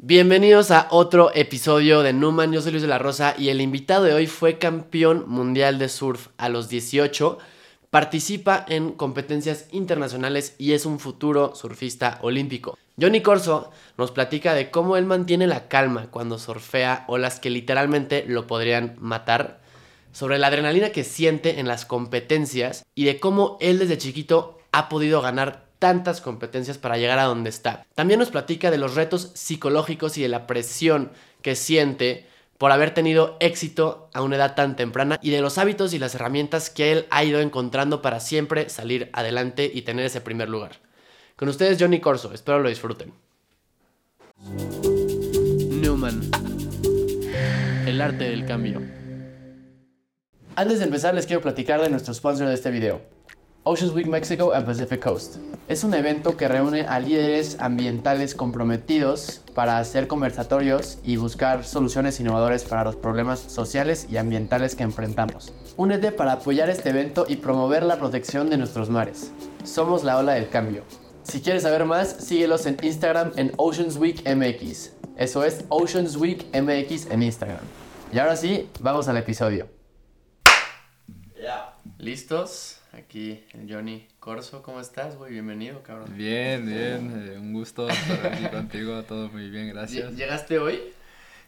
Bienvenidos a otro episodio de Numan, yo soy Luis de la Rosa y el invitado de hoy fue campeón mundial de surf a los 18, participa en competencias internacionales y es un futuro surfista olímpico. Johnny Corso nos platica de cómo él mantiene la calma cuando surfea olas que literalmente lo podrían matar, sobre la adrenalina que siente en las competencias y de cómo él desde chiquito ha podido ganar tantas competencias para llegar a donde está. También nos platica de los retos psicológicos y de la presión que siente por haber tenido éxito a una edad tan temprana y de los hábitos y las herramientas que él ha ido encontrando para siempre salir adelante y tener ese primer lugar. Con ustedes Johnny Corso, espero lo disfruten. Newman. El arte del cambio. Antes de empezar les quiero platicar de nuestro sponsor de este video. Oceans Week Mexico and Pacific Coast. Es un evento que reúne a líderes ambientales comprometidos para hacer conversatorios y buscar soluciones innovadoras para los problemas sociales y ambientales que enfrentamos. Únete para apoyar este evento y promover la protección de nuestros mares. Somos la ola del cambio. Si quieres saber más, síguelos en Instagram en Oceans Week MX. Eso es Oceans Week MX en Instagram. Y ahora sí, vamos al episodio. ¿Listos? Aquí el Johnny Corso, ¿cómo estás, güey? Bienvenido, cabrón. Bien, bien, eh, un gusto estar aquí contigo, todo muy bien, gracias. ¿Llegaste hoy?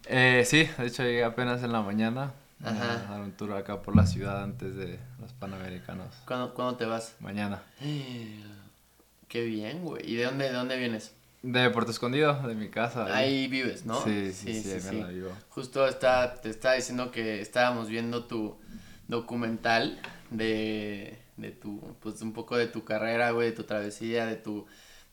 Eh, sí, de hecho llegué apenas en la mañana Ajá. a dar un tour acá por la ciudad antes de los Panamericanos. ¿Cuándo, cuándo te vas? Mañana. Qué bien, güey. ¿Y de dónde, de dónde vienes? De Puerto Escondido, de mi casa. Ahí vives, ¿no? Sí, sí, sí, ahí me la vivo. Justo está, te estaba diciendo que estábamos viendo tu documental de, de tu, pues un poco de tu carrera, güey, de tu travesía, de tu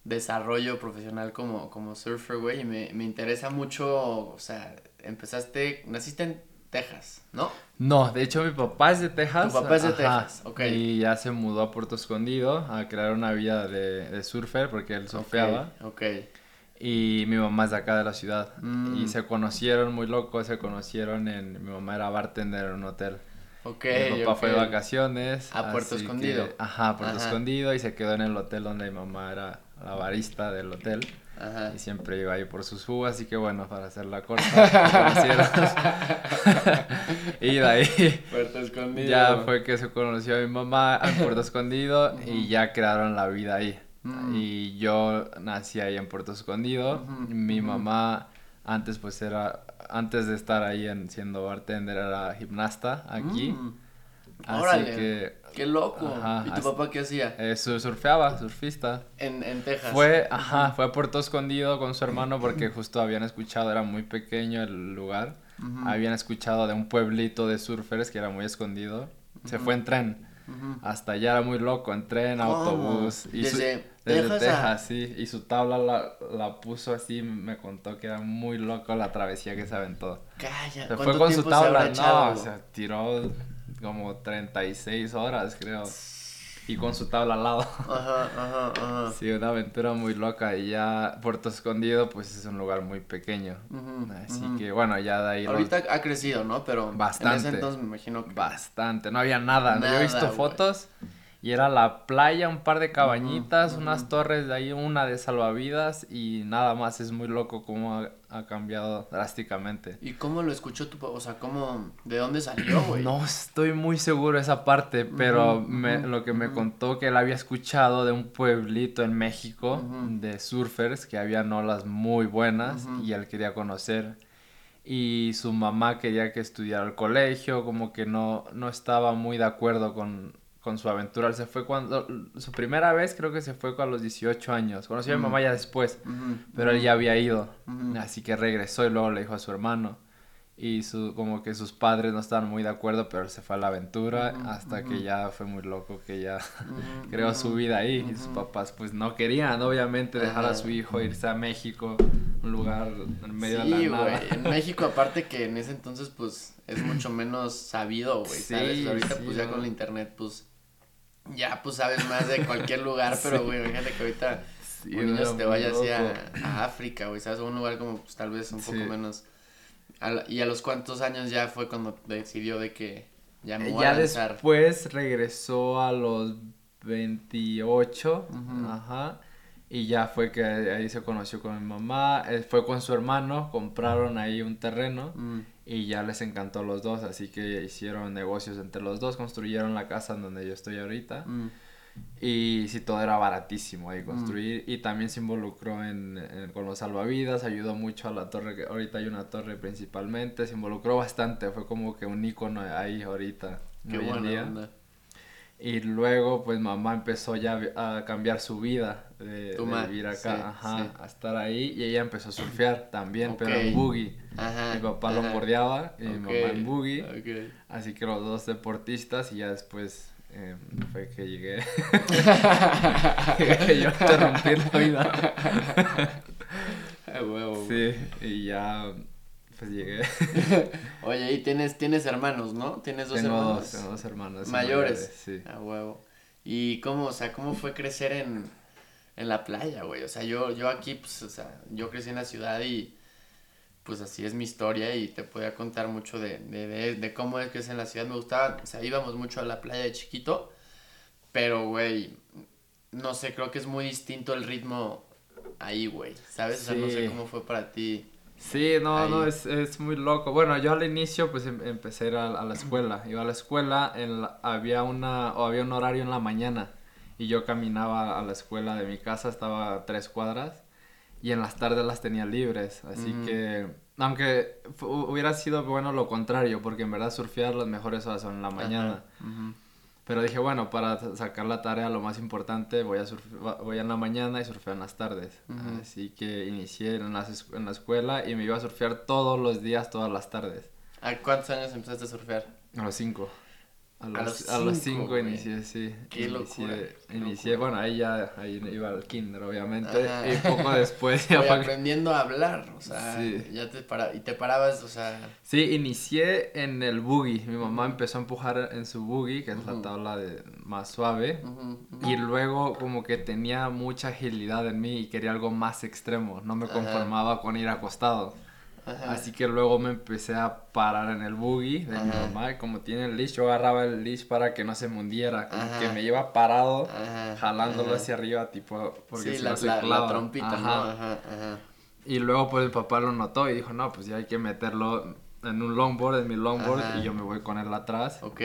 desarrollo profesional como, como surfer, güey, y me, me interesa mucho, o sea, empezaste, naciste en Texas, ¿no? No, de hecho mi papá es de Texas. Tu papá es de ajá, Texas, ok. Y ya se mudó a Puerto Escondido a crear una vida de, de surfer porque él surfeaba. Ok, ok. Y mi mamá es de acá de la ciudad. Mm. Y se conocieron muy locos, se conocieron en... Mi mamá era bartender en un hotel. Ok, mi papá fue de vacaciones. A Puerto Escondido. que- ajá, a Puerto Ajá. Escondido y se quedó en el hotel donde mi mamá era la barista del hotel. Ajá. Y siempre iba ahí por sus jugos, así que bueno, para hacer la corta, conocieron. y de ahí Puerto Escondido. ya fue que se conoció a mi mamá en Puerto Escondido y ya crearon la vida ahí. Mm. Y yo nací ahí en Puerto Escondido. Mi mamá antes pues era, antes de estar ahí en, siendo bartender era gimnasta aquí. Mm. Así Órale, que qué loco. Ajá, ¿Y tu papá qué hacía? eh, su- surfeaba, surfista. En, en Texas. Fue, ajá, fue a Puerto Escondido con su hermano porque justo habían escuchado, era muy pequeño el lugar, habían escuchado de un pueblito de surfers que era muy escondido. Se fue en tren, Hasta allá era muy loco, en tren, ¿Cómo? autobús. Y su- Desde desde Texas Texas, a- sí. Y su tabla la, la puso así, me contó que era muy loco la travesía que se aventó. Calla. Se ¿cuánto fue con su se tabla, no, o sea, tiró como 36 horas, creo. Y con su tabla al lado. Ajá, ajá, ajá. Sí, una aventura muy loca y ya Puerto Escondido pues es un lugar muy pequeño. Así que bueno, ya de ahí los- Ahorita ha crecido, ¿no? Pero en Bastante. ese entonces me imagino que... bastante, no había nada. ¿no? Yo he visto fotos y era la playa, un par de cabañitas, unas torres de ahí, una de salvavidas y nada más. Es muy loco cómo ha, ha cambiado drásticamente. ¿Y cómo lo escuchó tu papá? O sea, ¿cómo... ¿De dónde salió, güey? No estoy muy seguro de esa parte, pero me- lo que me contó que él había escuchado de un pueblito en México de surfers que habían olas muy buenas y él quería conocer. Y su mamá quería que estudiara al colegio, como que no, no estaba muy de acuerdo con, con su aventura. Él se fue cuando, su primera vez creo que se fue a los 18 años. Conoció a mi mamá ya después, pero él ya había ido. Así que regresó y luego le dijo a su hermano. Y su, como que sus padres no estaban muy de acuerdo, pero él se fue a la aventura hasta que ya fue muy loco, que ya creó su vida ahí. Y sus papás pues no querían, obviamente, dejar a su hijo irse a México, un lugar en medio Sí, de la nada. En México, aparte que en ese entonces, pues, es mucho menos sabido, güey, ¿sabes? Sí, Ahorita, sí, pues, ya con la internet, pues, ya, pues, sabes más de cualquier lugar, pero, Sí. güey, fíjate que ahorita Sí, un niño se te vaya hacia a África, güey, ¿sabes? A un lugar como, pues, tal vez un poco Sí. menos... a la- ¿Y a los cuántos años ya fue cuando decidió de que ya me Eh, voy a Ya lanzar? después regresó a los 28, Ujú. ajá, Y ya fue que ahí se conoció con mi mamá, eh, fue con su hermano, compraron ahí un terreno Mm. Y ya les encantó a los dos, así que hicieron negocios entre los dos, construyeron la casa en donde yo estoy ahorita. Mm. Y sí, todo era baratísimo ahí construir. Y también se involucró en, en- con los salvavidas, ayudó mucho a la torre, que ahorita hay una torre principalmente, se involucró bastante, fue como que un icono ahí ahorita. Qué buena día. onda. Y luego, pues mamá empezó ya a cambiar su vida de, vivir sí, acá, ajá, sí. a estar ahí. Y ella empezó a surfear también, pero en. Ajá. Mi papá ajá. lo bordeaba y mi Ok, mamá en ok. Así que los dos deportistas y ya después eh, fue que llegué. que yo interrumpí la vida. Sí, y ya pues llegué. Oye, y tienes, tienes hermanos, ¿no? Tienes dos tengo hermanos. dos, tengo dos hermanos. mayores. Sí. A huevo. ¿Y cómo, o sea, cómo fue crecer en, en la playa, güey? O sea, yo, yo aquí, pues, o sea, yo crecí en la ciudad y pues así es mi historia y te podía contar mucho de, de, de, de cómo es que es en la ciudad. Me gustaba, o sea, íbamos mucho a la playa de chiquito, pero, güey, no sé, creo que es muy distinto el ritmo ahí, güey, ¿sabes? O sea, no sé cómo fue para ti. Sí, no, no, es, es muy loco. Bueno, yo al inicio pues em- empecé a ir a, a la escuela. Iba a la escuela, en la- había, una, o había un horario en la mañana y yo caminaba a la escuela de mi casa, estaba a tres cuadras y en las tardes las tenía libres. Así Ujú. que, aunque hubiera sido bueno lo contrario, porque en verdad surfear las mejores horas son en la mañana. Ajá. Pero dije, bueno, para sa- sacar la tarea, lo más importante, voy a surfe- voy en la mañana y surfeo en las tardes. Así que inicié en, las es- en la escuela y me iba a surfear todos los días, todas las tardes. ¿A cuántos años empezaste a surfear? A los cinco. A los, a los cinco, cinco güey. inicié, sí. Qué inicié, qué inicié, locura. bueno, ahí ya ahí iba al kinder, obviamente. Ajá. Y poco después ya aprendiendo a hablar, o sea, Sí. ya te para y te parabas, o sea, Sí, inicié en el buggy. Mi mamá empezó a empujar en su buggy, que es la tabla de, más suave. Y luego como que tenía mucha agilidad en mí y quería algo más extremo. No me conformaba con ir acostado. Ajá. Así que luego me empecé a parar en el buggy de mi Ajá. mamá. Y como tiene el leash, yo agarraba el leash para que no se me hundiera. Como que me iba parado, jalándolo hacia arriba, tipo, porque sí, si la, no se la- la trompita. ¿no? Y luego pues mi papá lo notó y dijo, no, pues ya hay que meterlo en un longboard, en mi longboard, y yo me voy con él atrás. Ok.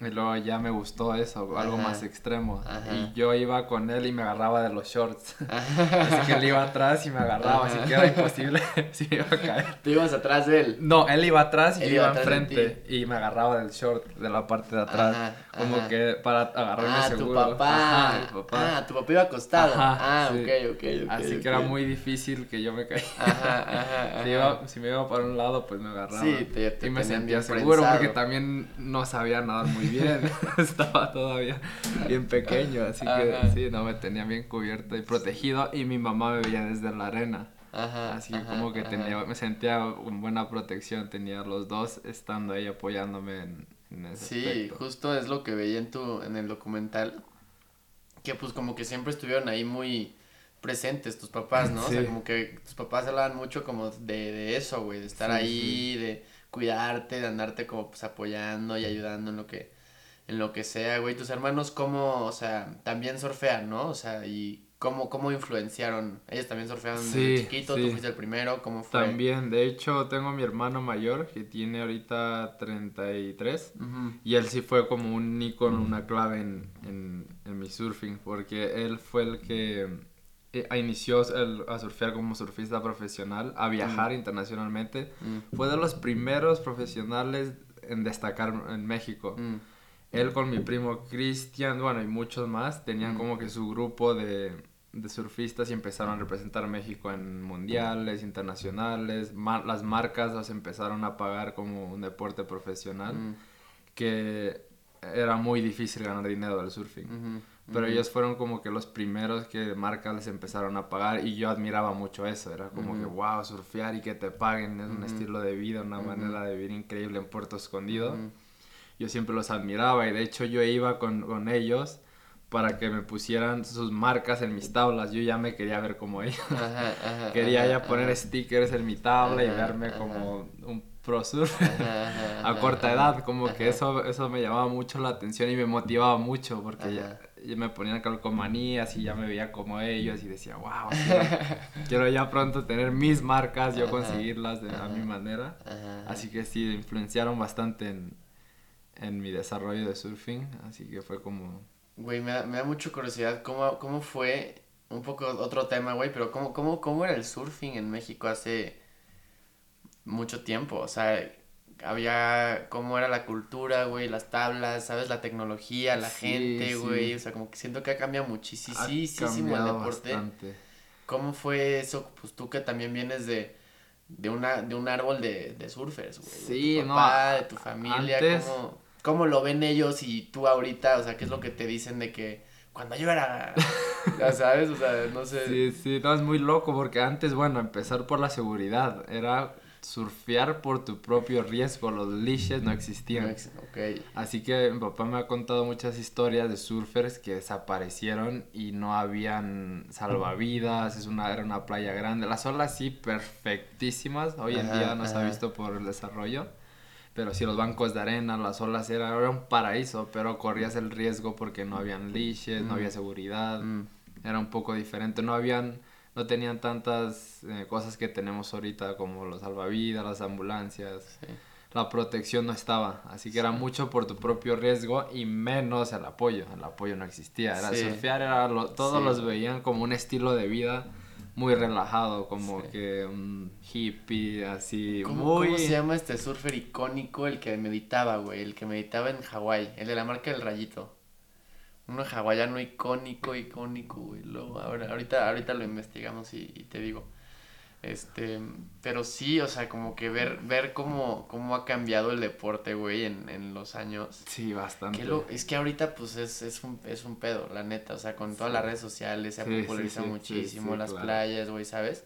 Y luego ya me gustó eso, algo Ajá. más extremo. Ajá. Y yo iba con él y me agarraba de los shorts. Ajá. Así que él iba atrás y me agarraba, así que era imposible si me iba a caer. Tú ibas atrás de él. No, él iba atrás y Él yo iba enfrente y me agarraba del short, de la parte de atrás. Como que para agarrarme Ah, tu seguro. papá. Ajá, mi papá. Ah, tu papá iba acostado. Ah, sí. ok, ok, ok. Así ok. que era muy difícil que yo me ajá, Si, iba- si me iba para un lado, pues me agarraba. Sí, te- te y me sentía seguro prensado. porque también no sabía nadar muy bien. Estaba todavía bien pequeño, así que Ajá. sí, no me tenía bien cubierto y protegido. Y mi mamá me veía desde la arena. Ajá. Así ajá, como que tenía, me sentía con buena protección, tenía los dos estando ahí apoyándome en, en ese Sí, aspecto. justo es lo que veía en tu, en el documental. Que pues como que siempre estuvieron ahí muy presentes tus papás, ¿no? O sea, como que tus papás hablaban mucho como de, de eso, güey, de estar Sí, ahí, de cuidarte, de andarte como pues apoyando y ayudando en lo que, en lo que sea, güey. Tus hermanos cómo, o sea, también surfean, ¿no? O sea, y cómo, cómo influenciaron. Ellos también surfearon Sí, desde chiquito, tú sí. fuiste el primero, ¿cómo fue? También, de hecho, tengo a mi hermano mayor que tiene ahorita 33. Ujú. Y él sí fue como un icono, una clave en, en, en mi surfing, porque él fue el que eh, inició el- a surfear como surfista profesional, a viajar internacionalmente. Mm, Fue de los primeros profesionales en destacar en México. mm, Él con mi primo Cristian, bueno, y muchos más, tenían como que su grupo de, de surfistas y empezaron a representar a México en mundiales, internacionales. Las marcas los empezaron a pagar como un deporte profesional mm, que era muy difícil ganar dinero del surfing. Pero ellos fueron como que los primeros que marcas les empezaron a pagar y yo admiraba mucho eso. Era como que, wow, surfear y que te paguen es un estilo de vida, una manera de vivir increíble en Puerto Escondido. Yo siempre los admiraba y de hecho yo iba con, con ellos para que me pusieran sus marcas en mis tablas. Yo ya me quería ver como ellos. Ajá, ajá, Quería ajá, ya poner stickers en mi tabla y verme como un pro surf a corta edad, como que eso, eso me llamaba mucho la atención y me motivaba mucho porque ya, Ajá. y me ponían calcomanías y ya me veía como ellos y decía, wow, quiero, ya pronto tener mis marcas, yo conseguirlas de, a mi manera. Así que sí, influenciaron bastante en, en mi desarrollo de surfing, así que fue como... Güey, me da, me da mucha curiosidad cómo, cómo fue, un poco otro tema, güey, pero cómo, cómo, cómo era el surfing en México hace mucho tiempo, o sea, había cómo era la cultura, güey, las tablas, ¿sabes? La tecnología, la gente, güey, o sea, como que siento que ha cambiado muchísimo el deporte. ¿Cómo fue eso? Pues tú que también vienes de de una de un árbol de, de surfers, güey. Sí, de tu papá, de tu familia, ¿cómo, ¿cómo, lo ven ellos y tú ahorita, o sea, qué es lo que te dicen de que cuando yo era, ya sabes, o sea, no sé. Sí, sí, no, es muy loco porque antes, bueno, empezar por la seguridad, era surfear por tu propio riesgo, los leashes no existían. Así que mi papá me ha contado muchas historias de surfers que desaparecieron y no habían salvavidas, es una, era una playa grande, las olas sí perfectísimas, hoy en día no se ha visto por el desarrollo, pero sí los bancos de arena, las olas era, era un paraíso, pero corrías el riesgo porque no habían leashes, no había mm. seguridad, mm. era un poco diferente, no habían no tenían tantas eh, cosas que tenemos ahorita como los salvavidas, las ambulancias. La protección no estaba, así que era mucho por tu propio riesgo y menos el apoyo. El apoyo no existía. Era surfear, era todos los veían como un estilo de vida muy relajado, como que un hippie, así muy... ¿Cómo se llama este surfer icónico el que meditaba, güey? El que meditaba en Hawái, el de la marca del rayito. Uno hawaiano icónico, icónico, güey. Luego, ahorita, ahorita lo investigamos y, te digo. Este, pero sí, o sea, como que ver, ver cómo, cómo ha cambiado el deporte, güey, en, en los años. Sí, bastante. es que ahorita, pues, es, es, un, es un pedo, la neta. O sea, con todas las redes sociales se ha popularizado muchísimo las playas, güey, ¿sabes?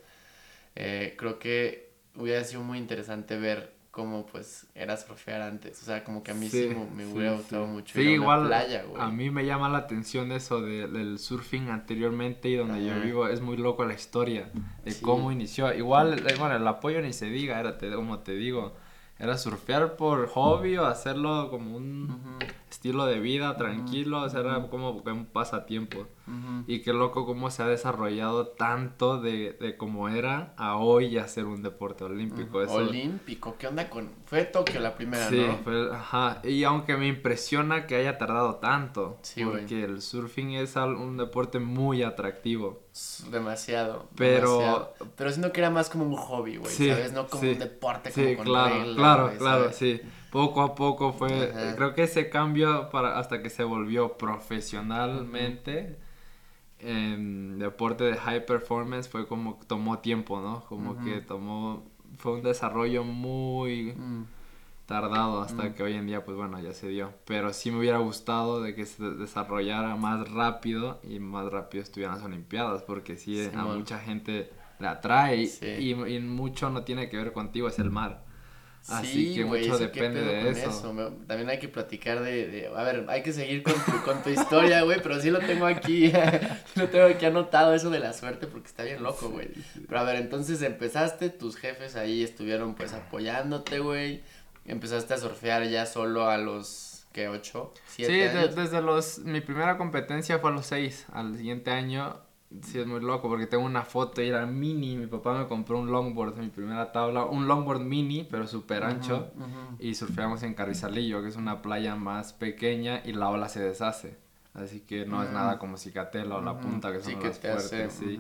Eh, creo que hubiera sido muy interesante ver como pues era surfear antes. O sea, como que a mí sí, me, hubiera gustado mucho. ir a igual. playa, güey. A mí me llama la atención eso de, del surfing anteriormente y donde yo vivo. Es muy loco la historia de cómo inició. Igual, eh, bueno, el apoyo ni se diga, era como te digo era surfear por hobby o hacerlo como un estilo de vida tranquilo, o sea, era como un pasatiempo. Y qué loco cómo se ha desarrollado tanto de, de como era a hoy hacer un deporte olímpico. Olímpico, ¿qué onda con...? Fue Tokio la primera, sí, fue, ajá. Y aunque me impresiona que haya tardado tanto, porque el surfing es un deporte muy atractivo. Demasiado. Pero. Pero siento que era más como un hobby, güey. ¿Sabes? No como un deporte como con claro, claro, claro, sí. Poco a poco fue. Creo que ese cambio para hasta que se volvió profesionalmente. En deporte de high performance fue como tomó tiempo, ¿no? Como que tomó. Fue un desarrollo muy. Mm tardado hasta mm. que hoy en día, pues bueno, ya se dio. Pero sí me hubiera gustado de que se desarrollara más rápido y más rápido estuvieran las Olimpiadas, porque sí, a mucha gente le atrae y, y, mucho no tiene que ver contigo, es el mar. Así que mucho depende de eso. También hay que platicar de, A ver, hay que seguir con tu, con tu historia, güey, pero sí lo tengo aquí. lo tengo aquí anotado, eso de la suerte, porque está bien loco, güey. Pero a ver, entonces empezaste, tus jefes ahí estuvieron pues apoyándote, güey empezaste a surfear ya solo a los, ¿qué? ¿Ocho? ¿Siete sí, desde los, mi primera competencia fue a los seis, al siguiente año, sí es muy loco porque tengo una foto y era mini, mi papá me compró un longboard, mi primera tabla, un longboard mini, pero súper ancho, y surfeamos en Carrizalillo, que es una playa más pequeña y la ola se deshace. Así que no es nada como Cicatela o La Punta, que son las fuertes, sí.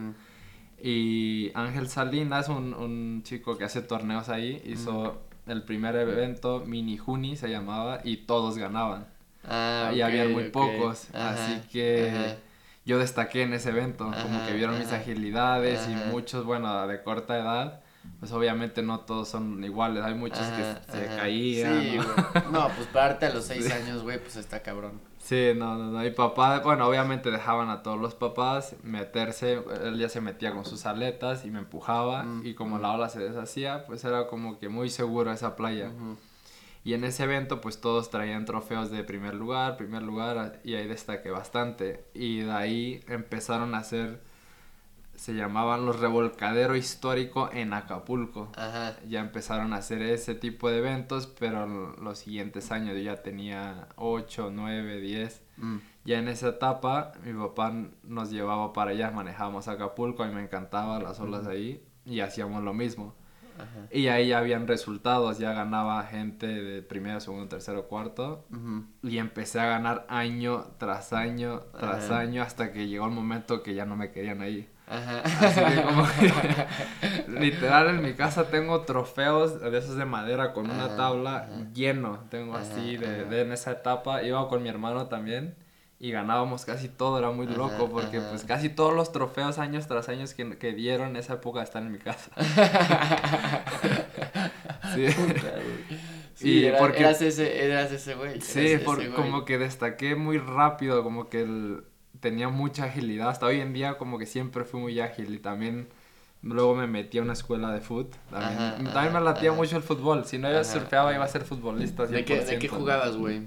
Y Ángel Salinas, un, un chico que hace torneos ahí, hizo el primer evento, Mini Juni se llamaba, y todos ganaban. Ah, y había muy pocos, así que yo destaqué en ese evento, como que vieron mis agilidades y muchos, bueno, de corta edad, pues obviamente no todos son iguales, hay muchos que se caían. Sí, ¿no? pues parte a los seis años, güey, pues está cabrón. Sí, no, no, no. Mi papá, bueno, obviamente dejaban a todos los papás meterse. Él ya se metía con sus aletas y me empujaba. Mm, y como mm. la ola se deshacía, pues era como que muy seguro esa playa. Y en ese evento, pues todos traían trofeos de primer lugar, primer lugar. Y ahí destaqué bastante. Y de ahí empezaron a hacer se llamaban los Revolcadero Histórico en Acapulco. Ajá. Ya empezaron a hacer ese tipo de eventos, pero los siguientes años yo ya tenía 8, 9, 10. Mm. Ya en esa etapa mi papá nos llevaba para allá, manejábamos Acapulco, a mí me encantaba las olas ahí y hacíamos lo mismo. Ajá. Y ahí ya habían resultados, ya ganaba gente de primero, segundo, tercero, cuarto. Y empecé a ganar año tras año tras Ajá. año hasta que llegó el momento que ya no me querían ahí. Ajá. Así que como que literal en mi casa tengo trofeos de esos de madera con una tabla lleno. Tengo así de, de en esa etapa. Iba con mi hermano también y ganábamos casi todo. Era muy Ajá, loco porque ajá. pues casi todos los trofeos años tras años que, que dieron en esa época están en mi casa. sí. Sí, Y era- porque- eras ese, eras ese güey. Sí, ese por- güey. como que destaqué muy rápido, como que el- tenía mucha agilidad. Hasta hoy en día como que siempre fui muy ágil y también luego me metí a una escuela de fútbol. También, Ajá, también ajá, me latía mucho el fútbol. Si no yo surfeaba iba a ser futbolista. ¿De qué, ¿De qué 100%. jugabas, güey?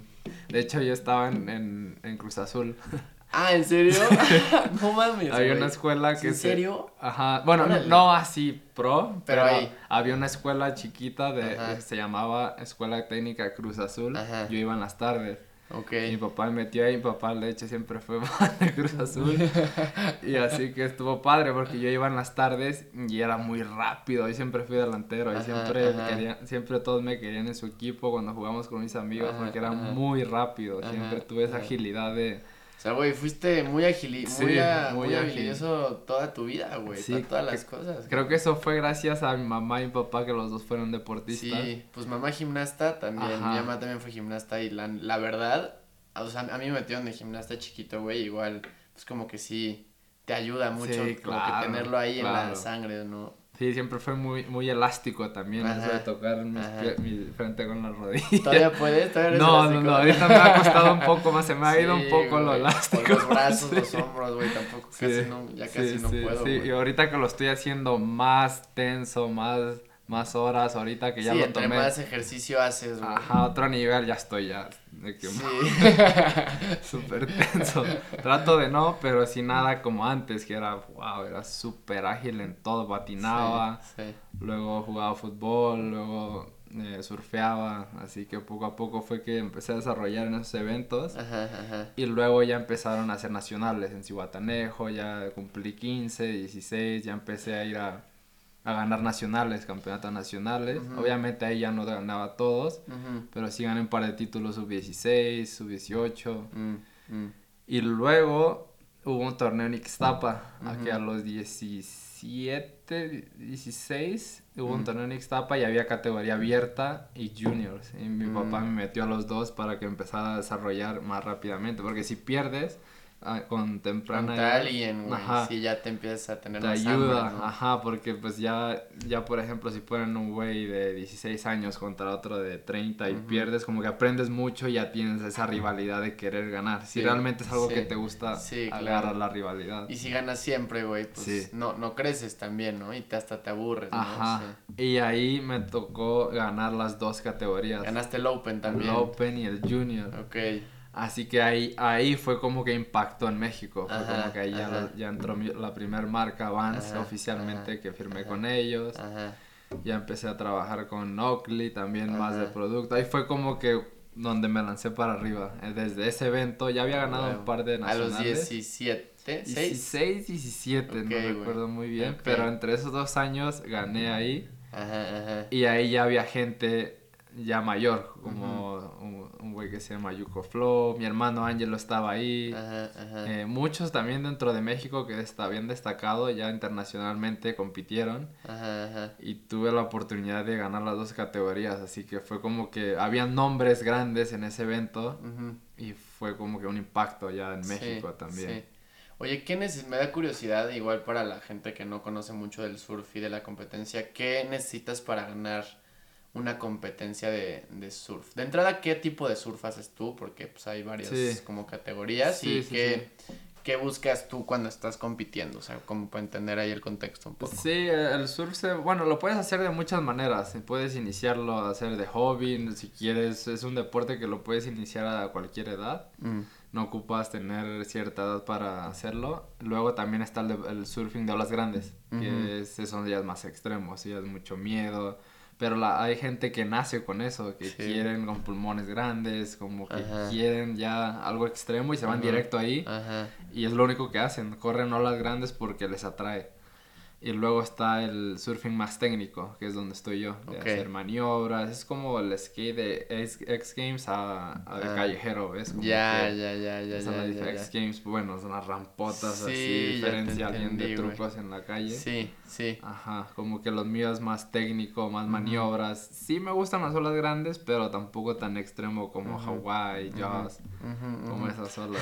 De hecho yo estaba en, en, en Cruz Azul. Ah, ¿en serio? no mames, Había una escuela que ¿En se- serio? Ajá, bueno, no, así pro, Pero pero, ahí. había una escuela chiquita de que se llamaba Escuela Técnica Cruz Azul. Ajá. Yo iba en las tardes. Ok. Mi papá me metió ahí, mi papá de hecho siempre fue fan de Cruz Azul. y así que estuvo padre porque yo iba en las tardes y era muy rápido. Yo siempre fui delantero y siempre, ajá. querían- siempre todos me querían en su equipo cuando jugamos con mis amigos Ajá, porque era ajá. muy rápido. Siempre tuve esa agilidad de... O sea, güey, fuiste muy agili Sí, muy, a- muy muy ágil. habilidoso toda tu vida, güey. Sí, todas las cosas. Creo que eso fue gracias a mi mamá y mi papá que los dos fueron deportistas. Sí, pues mamá gimnasta también. Ajá. Mi mamá también fue gimnasta y la, la verdad, o sea, a mí me metieron de gimnasta chiquito, güey. Igual, pues como que sí te ayuda mucho, Sí, como que tenerlo ahí en la sangre, ¿no? Sí, siempre fue muy, muy elástico también. Eso de Ajá, tocar mis ajá. pie- mi frente con la rodilla. ¿Todavía puedes? ¿Todavía No, no, elástico? no, ahorita me ha costado un poco más, se me ha ido Sí, un poco lo elástico. Por los brazos, sí. los hombros, güey, tampoco, Sí, casi no, ya sí, casi no sí, puedo, sí, güey. y ahorita que lo estoy haciendo más tenso, más, más horas, ahorita que ya sí, lo entre tomé. más ejercicio haces, güey. Ajá, otro nivel, ya estoy ya. De que Sí. súper tenso. Trato de no, pero sin nada como antes, que era, wow, era súper ágil en todo, patinaba. Sí, sí. Luego jugaba fútbol, luego eh, surfeaba, así que poco a poco fue que empecé a desarrollar en esos eventos. Ajá, ajá. Y luego ya empezaron a ser nacionales en Cihuatanejo, ya cumplí 15, 16, ya empecé a ir a, a ganar nacionales, campeonatos nacionales. Ujú. Obviamente ahí ya no ganaba todos, Ujú. pero sí gané un par de títulos sub-16, sub-18. Mm, mm. Y luego hubo un torneo en Ixtapa, aquí a los 17, 16, hubo un torneo en Ixtapa y había categoría abierta y juniors. Y mi Mm. papá me metió a los dos para que empezara a desarrollar más rápidamente, porque si pierdes ah, con temprana edad, alguien, güey. Sí, ya te empiezas a tener te más ayuda, hambre, ¿no? ajá, porque pues ya, ya por ejemplo, si ponen un güey de 16 años contra otro de 30 y pierdes, como que aprendes mucho y ya tienes esa rivalidad de querer ganar. Si realmente es algo sí, que te gusta, sí, agarra claro. la rivalidad. Y si ganas siempre, güey, pues no, no creces también, ¿no? Y te hasta te aburres, ¿no? Ajá. Y ahí me tocó ganar las dos categorías. Ganaste el Open también. El Open y el Junior. Ok. Así que ahí, ahí fue como que impactó en México. Fue Ajá, como que ahí ya, ya entró mi- la primer marca Vans oficialmente ajá, que firmé ajá. con ellos. Ya empecé a trabajar con Oakley también más de producto. Ahí fue como que donde me lancé para arriba. Eh, Desde ese evento ya había ganado Huevo. un par de A nacionales. los 17, 6. 16, 17, Ok, no recuerdo muy bien. Ok. Pero entre esos dos años gané ahí. Ajá, ajá. Y ahí ya había gente ya mayor, como un, un güey que se llama Yuko Flow, mi hermano Ángelo estaba ahí, ajá. eh, muchos también dentro de México que est- habían destacado ya internacionalmente compitieron y tuve la oportunidad de ganar las dos categorías, así que fue como que habían nombres grandes en ese evento y fue como que un impacto ya en Sí, México también. sí. Oye, ¿qué me da curiosidad, igual para la gente que no conoce mucho del surf y de la competencia, ¿qué necesitas para ganar una competencia de, de surf? De entrada, ¿qué tipo de surf haces tú? Porque pues hay varias Sí. como categorías Sí, y sí, qué, ¿qué buscas tú cuando estás compitiendo? O sea, como para entender ahí el contexto un poco. Sí, el surf, se, bueno, lo puedes hacer de muchas maneras. Puedes iniciarlo a hacer de hobby, si quieres, es un deporte que lo puedes iniciar a cualquier edad. Mm, No ocupas tener cierta edad para hacerlo. Luego también está el, de- el surfing de olas grandes, que es, son días más extremos, es mucho miedo. Pero la, hay gente que nace con eso, que Sí. quieren con pulmones grandes, como que Ajá. quieren ya algo extremo y se van Ajá. directo ahí. Ajá. Y es lo único que hacen, corren olas grandes porque les atrae. Y luego está el surfing más técnico, que es donde estoy yo, de Ok. hacer maniobras. Es como el skate de X, X Games a, a de Ah. callejero, ¿ves? Como Ya, que ya, ya, ya, son ya, las ya, X. Games, bueno, son las rampotas Sí, así, diferencia bien de güey. trucos en la calle. Sí, sí. Ajá, como que los míos más técnico, más Ujú. maniobras. Sí me gustan las olas grandes, pero tampoco tan extremo como Ujú. Hawaii, Ujú. Jaws, Ujú, como ujú. esas olas.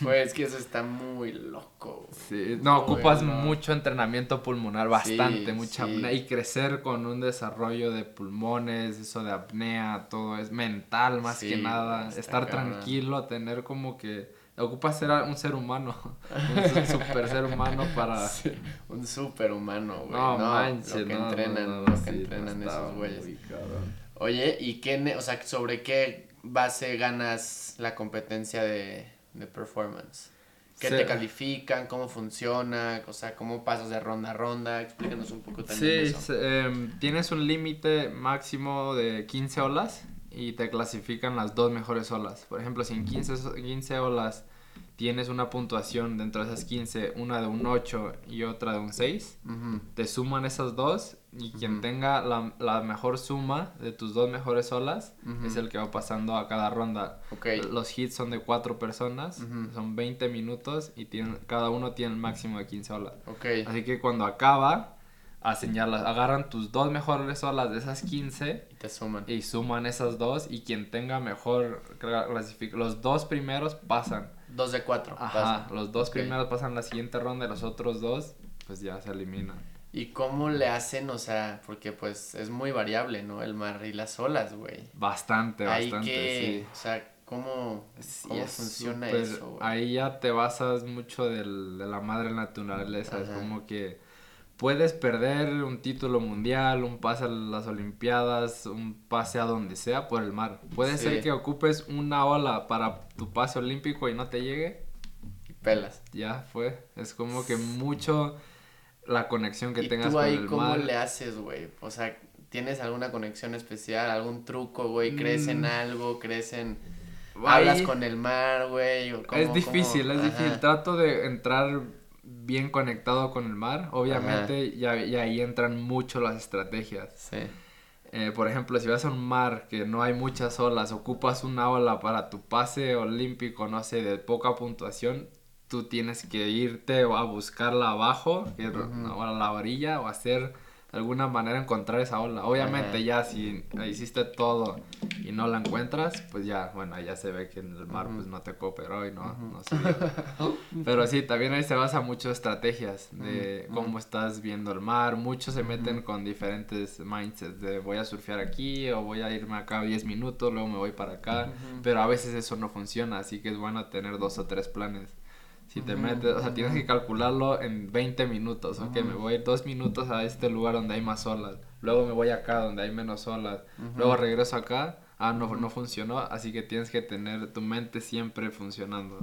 Pues es que eso está muy loco. güey. Sí, no, ocupas Bueno. mucho entrenamiento pulmonar, bastante, Sí, mucha sí. apnea y crecer con un desarrollo de pulmones, eso de apnea, todo es mental más Sí, que nada, estar tranquilo, tener como que ocupas ser un ser humano, un su- super ser humano para un superhumano, güey. no, No, manches, lo que no, entrenan, no, lo que entrenan esos güeyes. Oye, ¿y qué, o sea, sobre qué base ganas la competencia de, de performance? ¿Qué Se- te califican? ¿Cómo funciona? O sea, ¿cómo pasas de ronda a ronda? Explícanos un poco también Sí, eso. se- em, tienes un límite máximo de 15 olas y te clasifican las dos mejores olas. Por ejemplo, si en 15, so- 15 olas tienes una puntuación dentro de esas 15, una de un 8 y otra de un 6, Ujú, te suman esas dos y quien Ujú. tenga la, la mejor suma de tus dos mejores olas Ujú. es el que va pasando a cada ronda. Ok. Los hits son de cuatro personas, son 20 minutos y tienen, cada uno tiene el máximo de 15 olas. Ok. Así que cuando acaba, hacen ya las, agarran tus dos mejores olas de esas 15 Y te suman. y suman esas dos y quien tenga mejor los dos primeros pasan. Dos de cuatro. Ajá, los dos primeros pasan la siguiente ronda y los otros dos pues ya se eliminan. ¿Y cómo le hacen? O sea, porque pues es muy variable, ¿no? El mar y las olas, güey. Bastante, Hay bastante, que, o sea, ¿cómo, sí. cómo es funciona eso, güey? Ahí ya te basas mucho del- de la madre naturaleza, es como que puedes perder un título mundial, un pase a las olimpiadas, un pase a donde sea por el mar. Puede Sí. ser que ocupes una ola para tu pase olímpico y no te llegue, Pelas. ya fue. Es como que mucho la conexión que ¿Y tengas tú con ahí el cómo mar. le haces, güey? O sea, ¿tienes alguna conexión especial, algún truco, güey? ¿Crees en Mm. algo? ¿Crees en... ¿Hablas con el mar, güey? ¿O cómo- es difícil, cómo? es Ajá. difícil. Trato de entrar bien conectado con el mar. Obviamente, ya, ya ahí entran mucho las estrategias. Sí. Eh, por ejemplo, si vas a un mar que no hay muchas olas, ocupas una ola para tu pase olímpico, no sé, de poca puntuación, tú tienes que irte a buscarla abajo, que a la orilla, o hacer de alguna manera encontrar esa ola. Obviamente Ajá. ya si hiciste todo y no la encuentras, pues ya, bueno, ya se ve que en el mar pues no te cooperó y no, no sirvió. Pero sí, también ahí se basa mucho estrategias de cómo estás viendo el mar. Muchos se meten con diferentes mindsets de voy a surfear aquí o voy a irme acá 10 minutos, luego me voy para acá. Pero a veces eso no funciona, así que es bueno tener dos o tres planes. Si te metes, o sea, tienes que calcularlo en 20 minutos, ok, me voy a ir dos minutos a este lugar donde hay más olas, luego me voy acá donde hay menos olas, luego regreso acá, ah, no, no funcionó, así que tienes que tener tu mente siempre funcionando.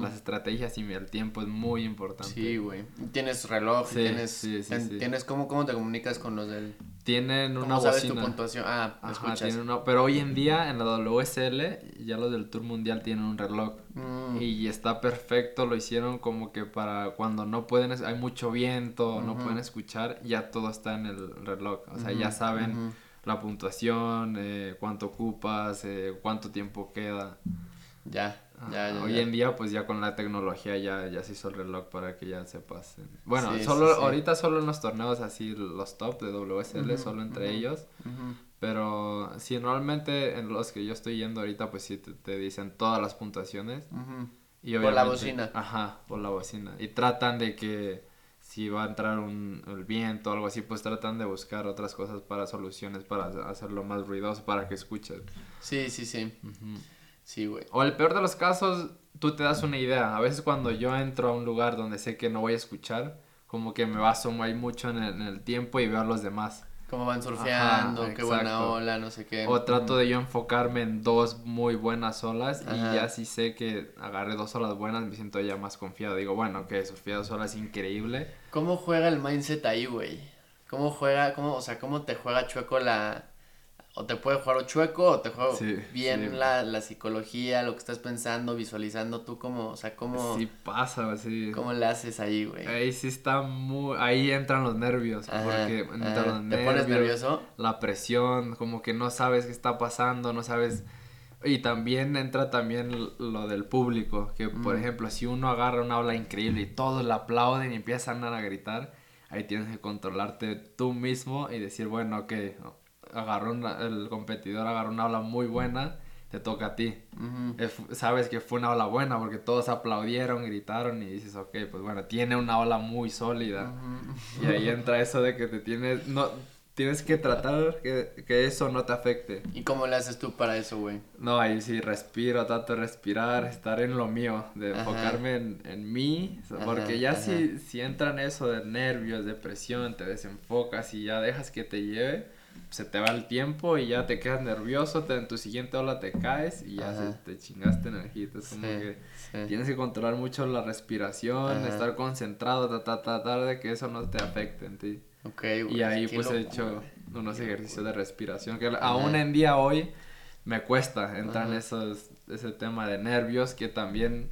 Las estrategias y el tiempo es muy importante. Sí, güey. Tienes reloj, Sí, tienes... sí, sí, ten- sí. tienes cómo, ¿Cómo te comunicas con los del... Tienen una ¿Cómo sabes tu puntuación? Ah, Ajá, escuchas. una- pero hoy en día en la WSL, ya los del Tour Mundial tienen un reloj. Mm, Y está perfecto, lo hicieron como que para cuando no pueden, hay mucho viento, no pueden escuchar, ya todo está en el reloj. O sea, ya saben. La puntuación, eh, cuánto ocupas, eh, cuánto tiempo queda. Ya, ya, Ajá, ya. Hoy ya. en día, pues ya con la tecnología ya, ya se hizo el reloj para que ya sepas. eh. Bueno, Sí, solo sí, sí. ahorita solo en los torneos así, los top de WSL, solo entre ellos. Pero sí, normalmente en los que yo estoy yendo ahorita, pues sí te, te dicen todas las puntuaciones. Y Por la bocina. Ajá, por la bocina. Y tratan de que si va a entrar un, el viento o algo así, pues tratan de buscar otras cosas para soluciones, para hacerlo más ruidoso, para que escuchen. Sí, sí, sí. Sí, güey. O el peor de los casos, tú te das una idea. A veces cuando yo entro a un lugar donde sé que no voy a escuchar, como que me baso ahí mucho en el, en el tiempo y veo a los demás. Cómo van surfeando, Ajá, qué buena ola, no sé qué. O trato de yo enfocarme en dos muy buenas olas Ajá. y ya si sé que agarré dos olas buenas me siento ya más confiado. Digo, bueno, que surfear dos olas increíble. ¿Cómo juega el mindset ahí, güey? ¿Cómo juega, cómo, o sea, cómo te juega chueco la... O te puede jugar chueco o te juega Sí, bien sí. La, la psicología, lo que estás pensando, visualizando tú, cómo, o sea, cómo, Sí pasa, así. cómo le haces ahí, güey. Ahí sí está muy... Ahí entran los nervios. Ajá, porque entran ajá. los ¿Te pones nervioso? La presión, como que no sabes qué está pasando, no sabes... Y también entra también lo del público, que por Mm. ejemplo, si uno agarra una ola increíble y todos la aplauden y empiezan a gritar, ahí tienes que controlarte tú mismo y decir, bueno, ok, agarró una- el competidor agarró una ola muy buena, te toca a ti. Ujú. Eh, fu- Sabes que fue una ola buena porque todos aplaudieron, gritaron y dices, ok, pues bueno, tiene una ola muy sólida. Ujú. Y ahí entra eso de que te tienes, no, tienes que tratar que, que eso no te afecte. ¿Y cómo le haces tú para eso, güey? No, ahí sí respiro, trato de respirar, estar en lo mío, de Ajá. enfocarme en, en mí, Ajá, porque ya si, si entran eso de nervios, depresión, te desenfocas y ya dejas que te lleve, se te va el tiempo y ya te quedas nervioso, te, en tu siguiente ola te caes y ya Ajá. se, te chingaste energía. Es como Sí, que sí. tienes que controlar mucho la respiración, Ajá. estar concentrado, tratar, tratar de que eso no te afecte en ti. Güey. Y ahí pues he hecho unos ejercicios de respiración que Ajá. aún en día hoy me cuesta entrar en esos, ese tema de nervios que también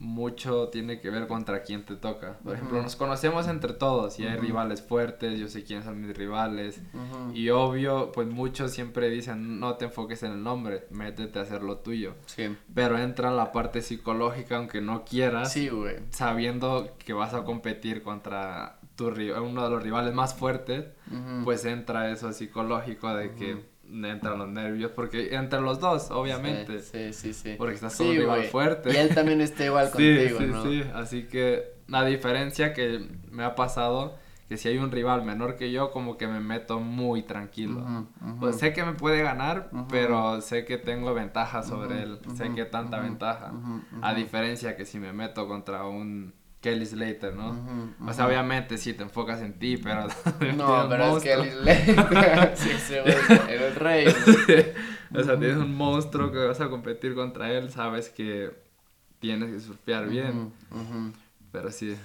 mucho tiene que ver contra quién te toca. Por ejemplo, nos conocemos entre todos y hay rivales fuertes, yo sé quiénes son mis rivales. Y obvio, pues muchos siempre dicen, no te enfoques en el nombre, métete a hacer lo tuyo. Sí. Pero entra la parte psicológica, aunque no quieras, Sí, güey. sabiendo que vas a competir contra tu, uno de los rivales más fuertes, pues entra eso psicológico de que entran los nervios, porque entre los dos, obviamente. Sí, sí, sí. Porque estás Sí, un rival fuerte. Y él también está igual Sí, contigo, sí, ¿no? sí. Así que la diferencia que me ha pasado, que si hay un rival menor que yo, como que me meto muy tranquilo. Pues sé que me puede ganar, pero sé que tengo ventaja sobre él. sé que tanta ventaja. A diferencia que si me meto contra un Kelly Slater, ¿no? O sea, obviamente sí te enfocas en ti, pero... No, pero es monstruo. el sí, güey era el rey. o sea, tienes un monstruo que vas a competir contra él, sabes que tienes que surfear bien, pero sí.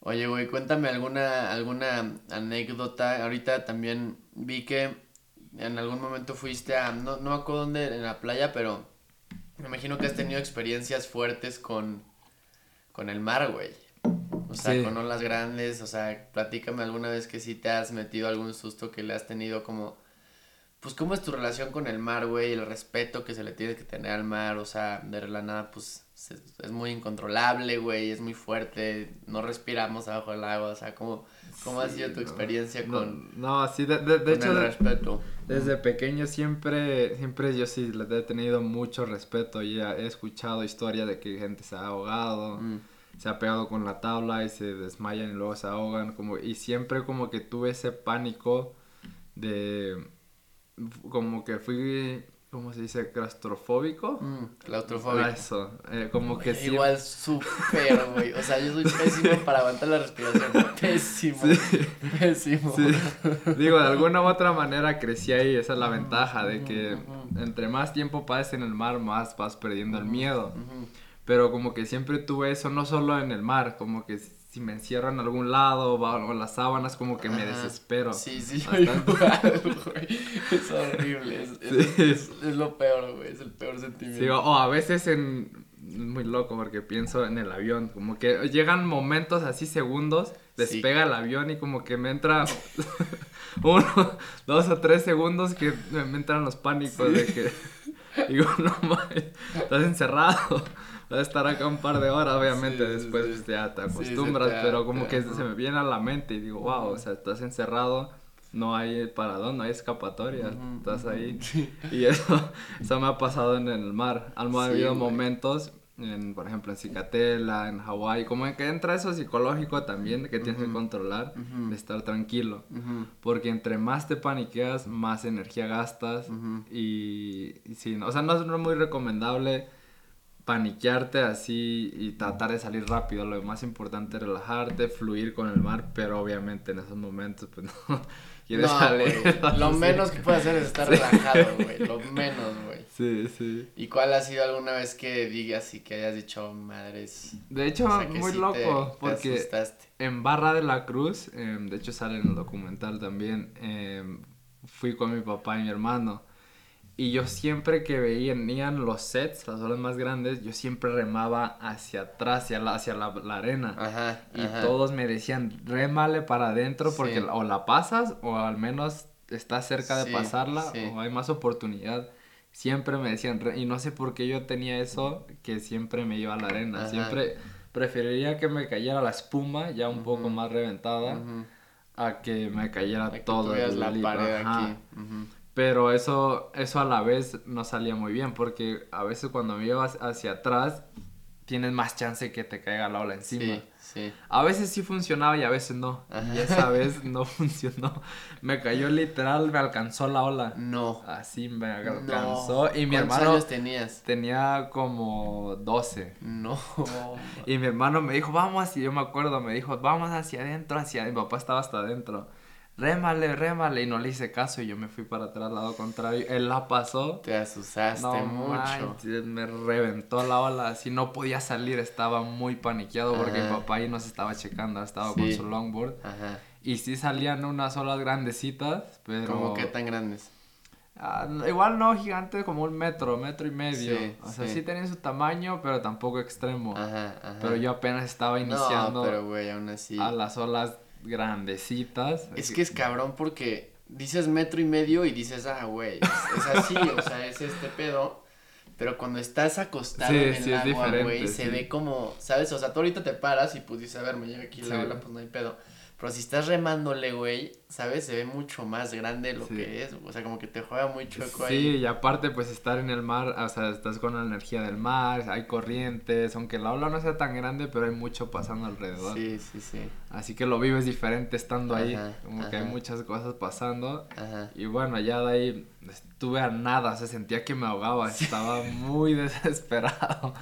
Oye, güey, cuéntame alguna, alguna anécdota. Ahorita también vi que en algún momento fuiste a, no, no me acuerdo dónde, en la playa, pero me imagino que has tenido experiencias fuertes con, con el mar, güey. O sea, Sí. con olas grandes, o sea, platícame alguna vez que sí te has metido algún susto que le has tenido como, pues, ¿cómo es tu relación con el mar, güey? El respeto que se le tiene que tener al mar, o sea, de la nada, pues, se- es muy incontrolable, güey, es muy fuerte, no respiramos abajo del agua, o sea, ¿cómo, cómo ha sido tu no. experiencia No, con, No, sí, de, de- de hecho, el respeto? desde pequeño siempre, siempre yo sí les he tenido mucho respeto y he escuchado historias de que gente se ha ahogado. Mm, se ha pegado con la tabla y se desmayan y luego se ahogan como y siempre como que tuve ese pánico de como que fui ¿cómo se dice? claustrofóbico mm, Ah, claustrofóbico. eso eh, como que sí Igual súper, güey. O sea, yo soy pésimo para aguantar la respiración. Pésimo. Sí. Pésimo. Sí. digo de alguna u otra manera crecí ahí esa es la ventaja de que entre más tiempo pases en el mar más vas perdiendo el miedo. Pero como que siempre tuve eso, no solo en el mar, como que si me encierro en algún lado o bajo las sábanas, como que me Ajá. desespero. Sí, sí, Bastante. igual, güey. Es horrible. Es, es- Sí. es- es lo peor, güey. Es el peor sentimiento. Sí, o, o a veces en... Muy loco porque pienso en el avión, como que llegan momentos así segundos, despega el avión y como que me entra uno, dos o tres segundos que me, entran los pánicos de que digo, no mames, estás encerrado, a estar acá un par de horas, obviamente Sí, después sí. pues, ya te Sí, acostumbras, te- pero como te- que se me viene a la mente y digo, wow, o sea, estás encerrado, no hay paradón, no hay escapatoria, estás ahí. Y eso, eso me ha pasado en el mar. Han habido güey. momentos en, por ejemplo, en Cicatela, en Hawái, como en que entra eso psicológico también que tienes que controlar, de estar tranquilo. Porque entre más te paniqueas, más energía gastas. Y, y sí, o sea, no es muy recomendable paniquearte así y tratar de salir rápido. Lo más importante es relajarte, fluir con el mar, pero obviamente en esos momentos pues no quieres salir. Lo menos que puedes hacer es estar relajado, güey. Lo menos, güey. Sí, sí. ¿Y cuál ha sido alguna vez que digas y que hayas dicho, madres? De hecho, muy loco, porque en Barra de la Cruz, em, de hecho sale en el documental también, em, fui con mi papá y mi hermano. Y yo siempre que veían los sets, las olas más grandes, yo siempre remaba hacia atrás, hacia la, hacia la, arena. Ajá, y todos me decían, remale para adentro porque o la pasas o al menos estás cerca de pasarla o hay más oportunidad. Siempre me decían, y no sé por qué yo tenía eso, que siempre me iba a la arena. Siempre preferiría que me cayera la espuma ya un poco más reventada a que me cayera todo. la pared aquí. Pero eso, eso a la vez no salía muy bien porque a veces cuando me iba hacia atrás tienes más chance que te caiga la ola encima. Sí, sí. A veces sí funcionaba y a veces no. Y esa vez no funcionó. Me cayó literal, me alcanzó la ola. No. Así me alcanzó. Y mi ¿Cuántos hermano. años tenías? Tenía como 12. No. y mi hermano me dijo, vamos hacia, yo me acuerdo, me dijo, vamos hacia adentro, hacia. Mi papá estaba hasta adentro rémale, rémale, y no le hice caso y yo me fui para atrás, al lado contrario. Él la pasó. Te asustaste mucho. me reventó la ola, así no podía salir, estaba muy paniqueado porque mi papá ahí nos estaba checando, estaba con su longboard. Ajá. Y sí salían unas olas grandecitas, pero... ¿Cómo qué tan grandes? Ah, igual no gigante, como un metro, metro y medio. o sea, sí. tenían su tamaño, pero tampoco extremo. Ajá, ajá. Pero yo apenas estaba iniciando. No, pero güey, aún así. A las olas grandecitas. Es que es cabrón porque dices metro y medio y dices, ah, güey, es, así, o sea, es este pedo. Pero cuando estás acostado en el agua, güey, se ve como, ¿sabes? O sea, tú ahorita te paras y pues dices, a ver, me llega aquí la ola, pues no hay pedo. Pero si estás remándole, güey, ¿sabes? Se ve mucho más grande lo que es. O sea, como que te juega muy chueco ahí. Sí, y aparte, pues estar en el mar, o sea, estás con la energía del mar, hay corrientes, aunque la ola no sea tan grande, pero hay mucho pasando alrededor. Sí, sí, sí. Así que lo vives diferente estando ahí, como que hay muchas cosas pasando. Ajá. Y bueno, ya de ahí estuve a nada, se sentía que me ahogaba, estaba muy desesperado.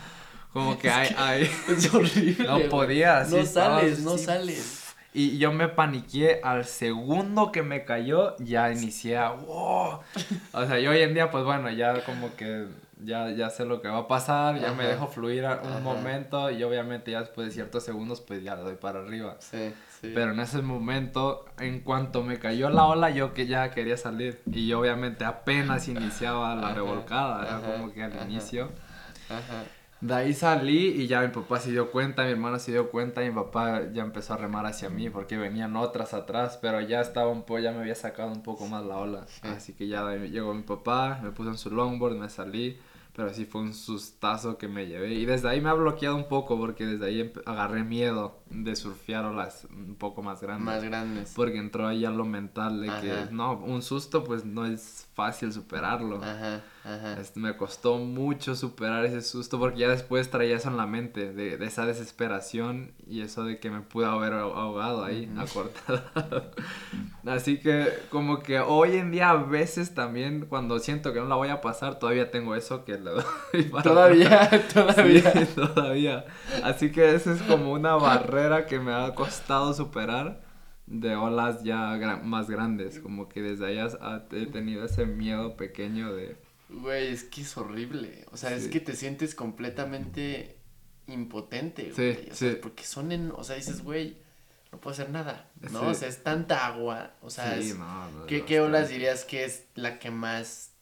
Como que hay, hay... Es horrible. No podía. No sales, no sales. Y yo me paniqué al segundo que me cayó, ya inicié a wow. O sea, yo hoy en día, pues bueno, ya como que ya, ya sé lo que va a pasar, ya me dejo fluir un momento y obviamente ya después de ciertos segundos, pues ya doy para arriba. Sí, sí. Pero en ese momento, en cuanto me cayó la ola, yo que ya quería salir. Y yo obviamente apenas iniciaba la revolcada, era como que al inicio. Ajá. De ahí salí y ya mi papá se dio cuenta, mi hermano se dio cuenta y mi papá ya empezó a remar hacia mí porque venían otras atrás, pero ya estaba un poco, ya me había sacado un poco más la ola. Así que ya llegó mi papá, me puso en su longboard, me salí pero sí fue un sustazo que me llevé. Y desde ahí me ha bloqueado un poco porque desde ahí agarré miedo de surfear olas un poco más grandes. Más grandes. Porque entró ahí a lo mental de que, no, un susto pues no es fácil superarlo. Ajá, ajá. me costó mucho superar ese susto porque ya después traía eso en la mente, de, de esa desesperación y eso de que me pude haber ahogado ahí, acortado. Así que como que hoy en día a veces también cuando siento que no la voy a pasar, todavía tengo eso que Todavía, todavía. todavía. Así que esa es como una barrera que me ha costado superar de olas ya más grandes. Como que desde allá he tenido ese miedo pequeño de... Güey, es que es horrible. O sea, es que te sientes completamente impotente, güey. Sí, Porque son en... O sea, dices, güey, no puedo hacer nada, ¿no? O sea, es tanta agua. O sea, ¿qué, ¿qué olas dirías que es la que más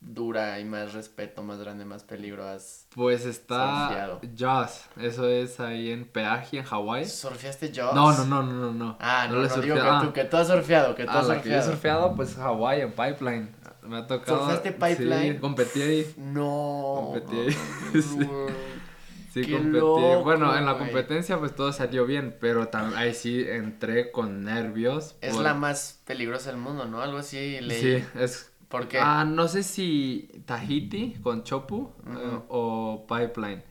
dura y más respeto, más grande, más peligro has Pues está Jaws, eso es ahí en Peaje, en Hawái. ¿Surfeaste Jaws? No, no, no, no, no. Ah, no, no, no digo que tú, que tú has surfeado, que tú ah, has surfeado. que yo he surfeado, pues Hawái, en Pipeline. Me ha tocado. ¿Surfeaste Pipeline? Sí, competí ahí. No. Competí ahí. sí. Sí, competí. bueno, en la competencia pues todo salió bien, pero ahí sí entré con nervios. Es la más peligrosa del mundo, ¿no? Algo así leí. Sí, es ¿Por qué? Ah, no sé si Tahiti con Chopu eh, o Pipeline.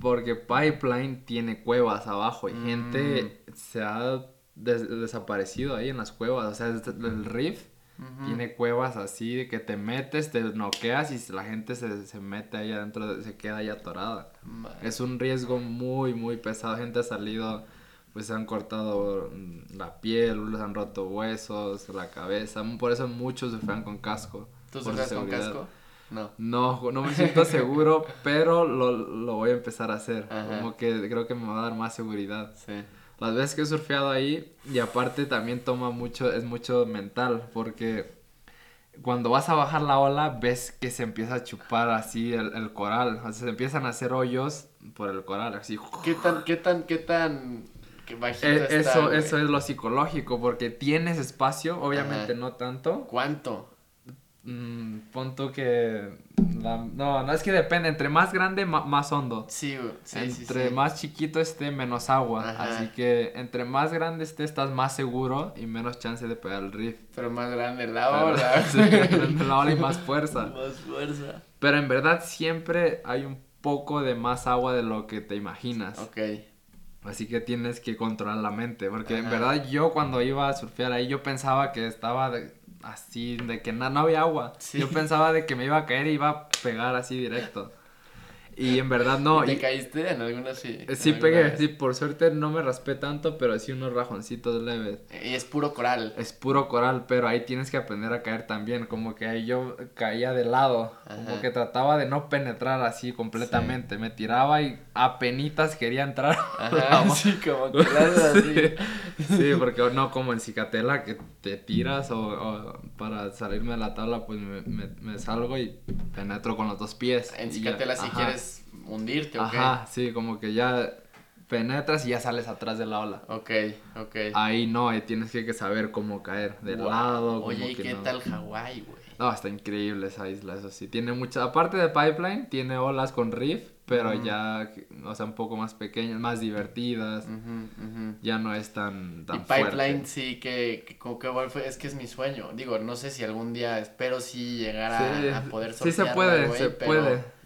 Porque Pipeline tiene cuevas abajo y Mm. gente se ha des- desaparecido ahí en las cuevas. O sea, el riff Ujú. tiene cuevas así de que te metes, te noqueas y la gente se, se mete ahí adentro, se queda ahí atorada. Es un riesgo muy, muy pesado. Gente ha salido, pues se han cortado mm, la piel, les han roto huesos, la cabeza. Por eso muchos surfean con casco. ¿Tú por su surfeas con casco? No. No, no me siento seguro, pero lo, lo voy a empezar a hacer. Ajá. Como que creo que me va a dar más seguridad. Sí. Las veces que he surfeado ahí, y aparte también toma mucho, es mucho mental, porque cuando vas a bajar la ola, ves que se empieza a chupar así el, el coral. O sea, se empiezan a hacer hoyos por el coral, así. ¿Qué tan, qué tan, qué tan bajito Eh, está, eso, güey? eso es lo psicológico, porque tienes espacio, obviamente Ajá. no tanto. ¿Cuánto? Mm, pon tú que... la- no, no, es que depende, entre más grande, ma- más hondo. Sí. Sí, sí, entre sí. más chiquito esté, menos agua. Ajá. Así que entre más grande esté, estás más seguro y menos chance de pegar el riff. Pero más grande la Pero- ola. sí, más grande la ola y más fuerza. Más fuerza. Pero en verdad siempre hay un poco de más agua de lo que te imaginas. Ok. Así que tienes que controlar la mente. Porque en verdad yo cuando iba a surfear ahí, yo pensaba que estaba de- así, de que na- no había agua. Sí. Yo pensaba de que me iba a caer y iba a pegar así directo. Y en verdad no. ¿Y ¿Te y- caíste en alguna sí? Eh, Sí alguna pegué, vez? sí, por suerte no me raspé tanto, pero sí unos rajoncitos leves. Y es puro coral. Es puro coral, pero ahí tienes que aprender a caer también, como que ahí yo caía de lado, como que trataba de no penetrar así completamente, me tiraba y apenitas quería entrar. Ajá, sí, como que así. Sí, sí, porque no como en Cicatela que te tiras o, o para salirme de la tabla pues me, me- me salgo y penetro con los dos pies. En ya, Cicatela si ajá. quieres hundirte, ¿ok? Ajá, sí, como que ya penetras y ya sales atrás de la ola. Ok, ok. Ahí no, ahí tienes que, saber cómo caer, de Wow. lado. Oye, como ¿y que qué no. tal Hawái, güey? No, está increíble esa isla, eso sí. Tiene mucha, aparte de Pipeline, tiene olas con reef, pero ya, o sea, un poco más pequeñas, más divertidas. Ujú, ujú. Ya no es tan, tan Y Pipeline fuerte. sí que, que como que igual fue, es que es mi sueño. Digo, no sé si algún día espero sí llegar a, Sí, a poder sí se puede, se pero puede.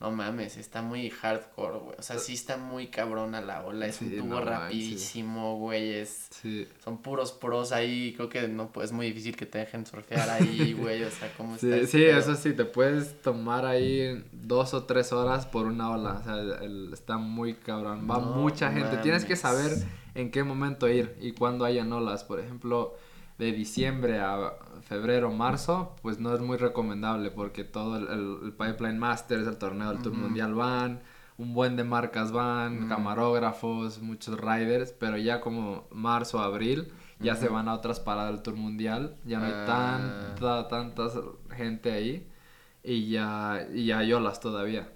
No mames, está muy hardcore, güey. O sea, sí está muy cabrona la ola, es Sí, un tubo no rapidísimo, güey, es Sí. son puros pros ahí, creo que no pues, es muy difícil que te dejen surfear ahí, güey, o sea, cómo está Sí, eso sí, te puedes tomar ahí dos o tres horas por una ola. O sea, el- el- está muy cabrón. Va No mucha gente. Tienes que saber en qué momento ir y cuándo hayan olas. Por ejemplo, de diciembre a febrero, marzo, pues no es muy recomendable porque todo el, el- el Pipeline Masters, el torneo del Tour. Mundial van, un buen de marcas van, camarógrafos, muchos riders, pero ya como marzo, abril, ya se van a otras paradas del Tour Mundial, ya no hay Ah. tanta, tanta gente ahí y ya, y hay olas todavía.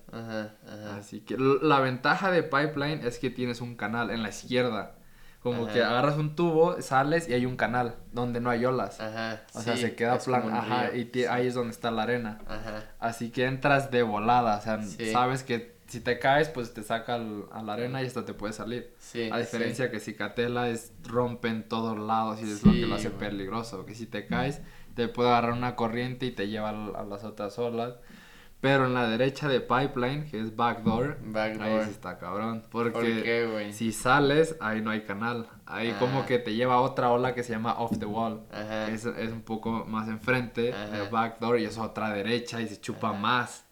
Así que la ventaja de Pipeline es que tienes un canal en la izquierda. Como Ajá. que agarras un tubo, sales y hay un canal donde no hay olas. Ajá. O sea, se queda es como plan, un ajá, río, y sí. ahí es donde está la arena. Ajá. Así que entras de volada, o sea, Sí. sabes que si te caes, pues te saca al- a la arena y hasta te puede salir. Sí. A diferencia que Cicatela es rompe en todos lados y es lo que lo hace peligroso. Que si te caes, te puede agarrar una corriente y te lleva a las otras olas. Pero en la derecha de Pipeline, que es Backdoor, Backdoor. ahí sí está cabrón. Porque ¿Por qué, güey? si sales, ahí no hay canal. Ahí Ah. como que te lleva a otra ola que se llama Off the Wall. Ajá. Es, es un poco más enfrente de Backdoor y es otra derecha y se chupa Ajá. más.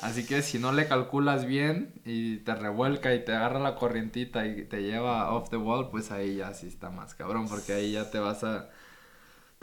Así que si no le calculas bien y te revuelca y te agarra la corrientita y te lleva off the wall, pues ahí ya sí está más cabrón, porque ahí ya te vas a...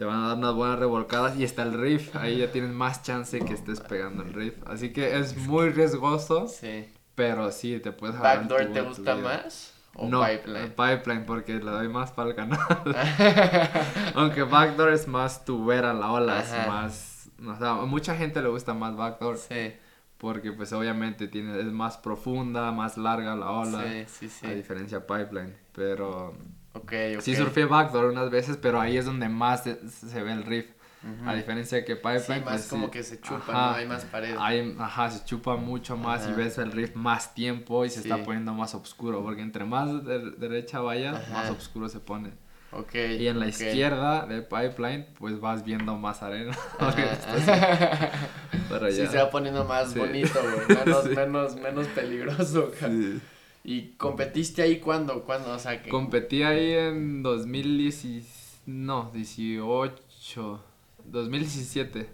Te van a dar unas buenas revolcadas y está el riff, ahí ya tienes más chance que estés pegando el riff. Así que es muy riesgoso, Sí. pero sí, te puedes ¿Backdoor te gusta más? ¿O no, Pipeline? el pipeline porque le doy más para el canal. Aunque backdoor es más tu ver a la ola, Ajá. es más... O sea, a mucha gente le gusta más backdoor sí. porque pues obviamente tiene, es más profunda, más larga la ola, Sí, sí, sí. a diferencia de pipeline. Pero Ok, ok. sí surfé backdoor unas veces, pero ahí es donde más se, se ve el riff. Ujú. A diferencia de que pipeline, Sí, más pues, como sí. que se chupa, Ajá. ¿no? Hay más pared. Hay- ajá, se chupa mucho más y Ajá. ves el riff más tiempo y se Sí. está poniendo más oscuro, porque entre más de- derecha vayas, Ajá. más oscuro se pone. Ok. Y en la ok. izquierda del pipeline, pues vas viendo más arena. Ajá. Pero Sí, ya. se va poniendo más Sí. bonito, güey. Menos, Sí. menos, menos peligroso, Sí. ¿Y competiste ahí cuándo? ¿Cuándo? O sea, que... Competí ahí en 2010, no, 18, 2017.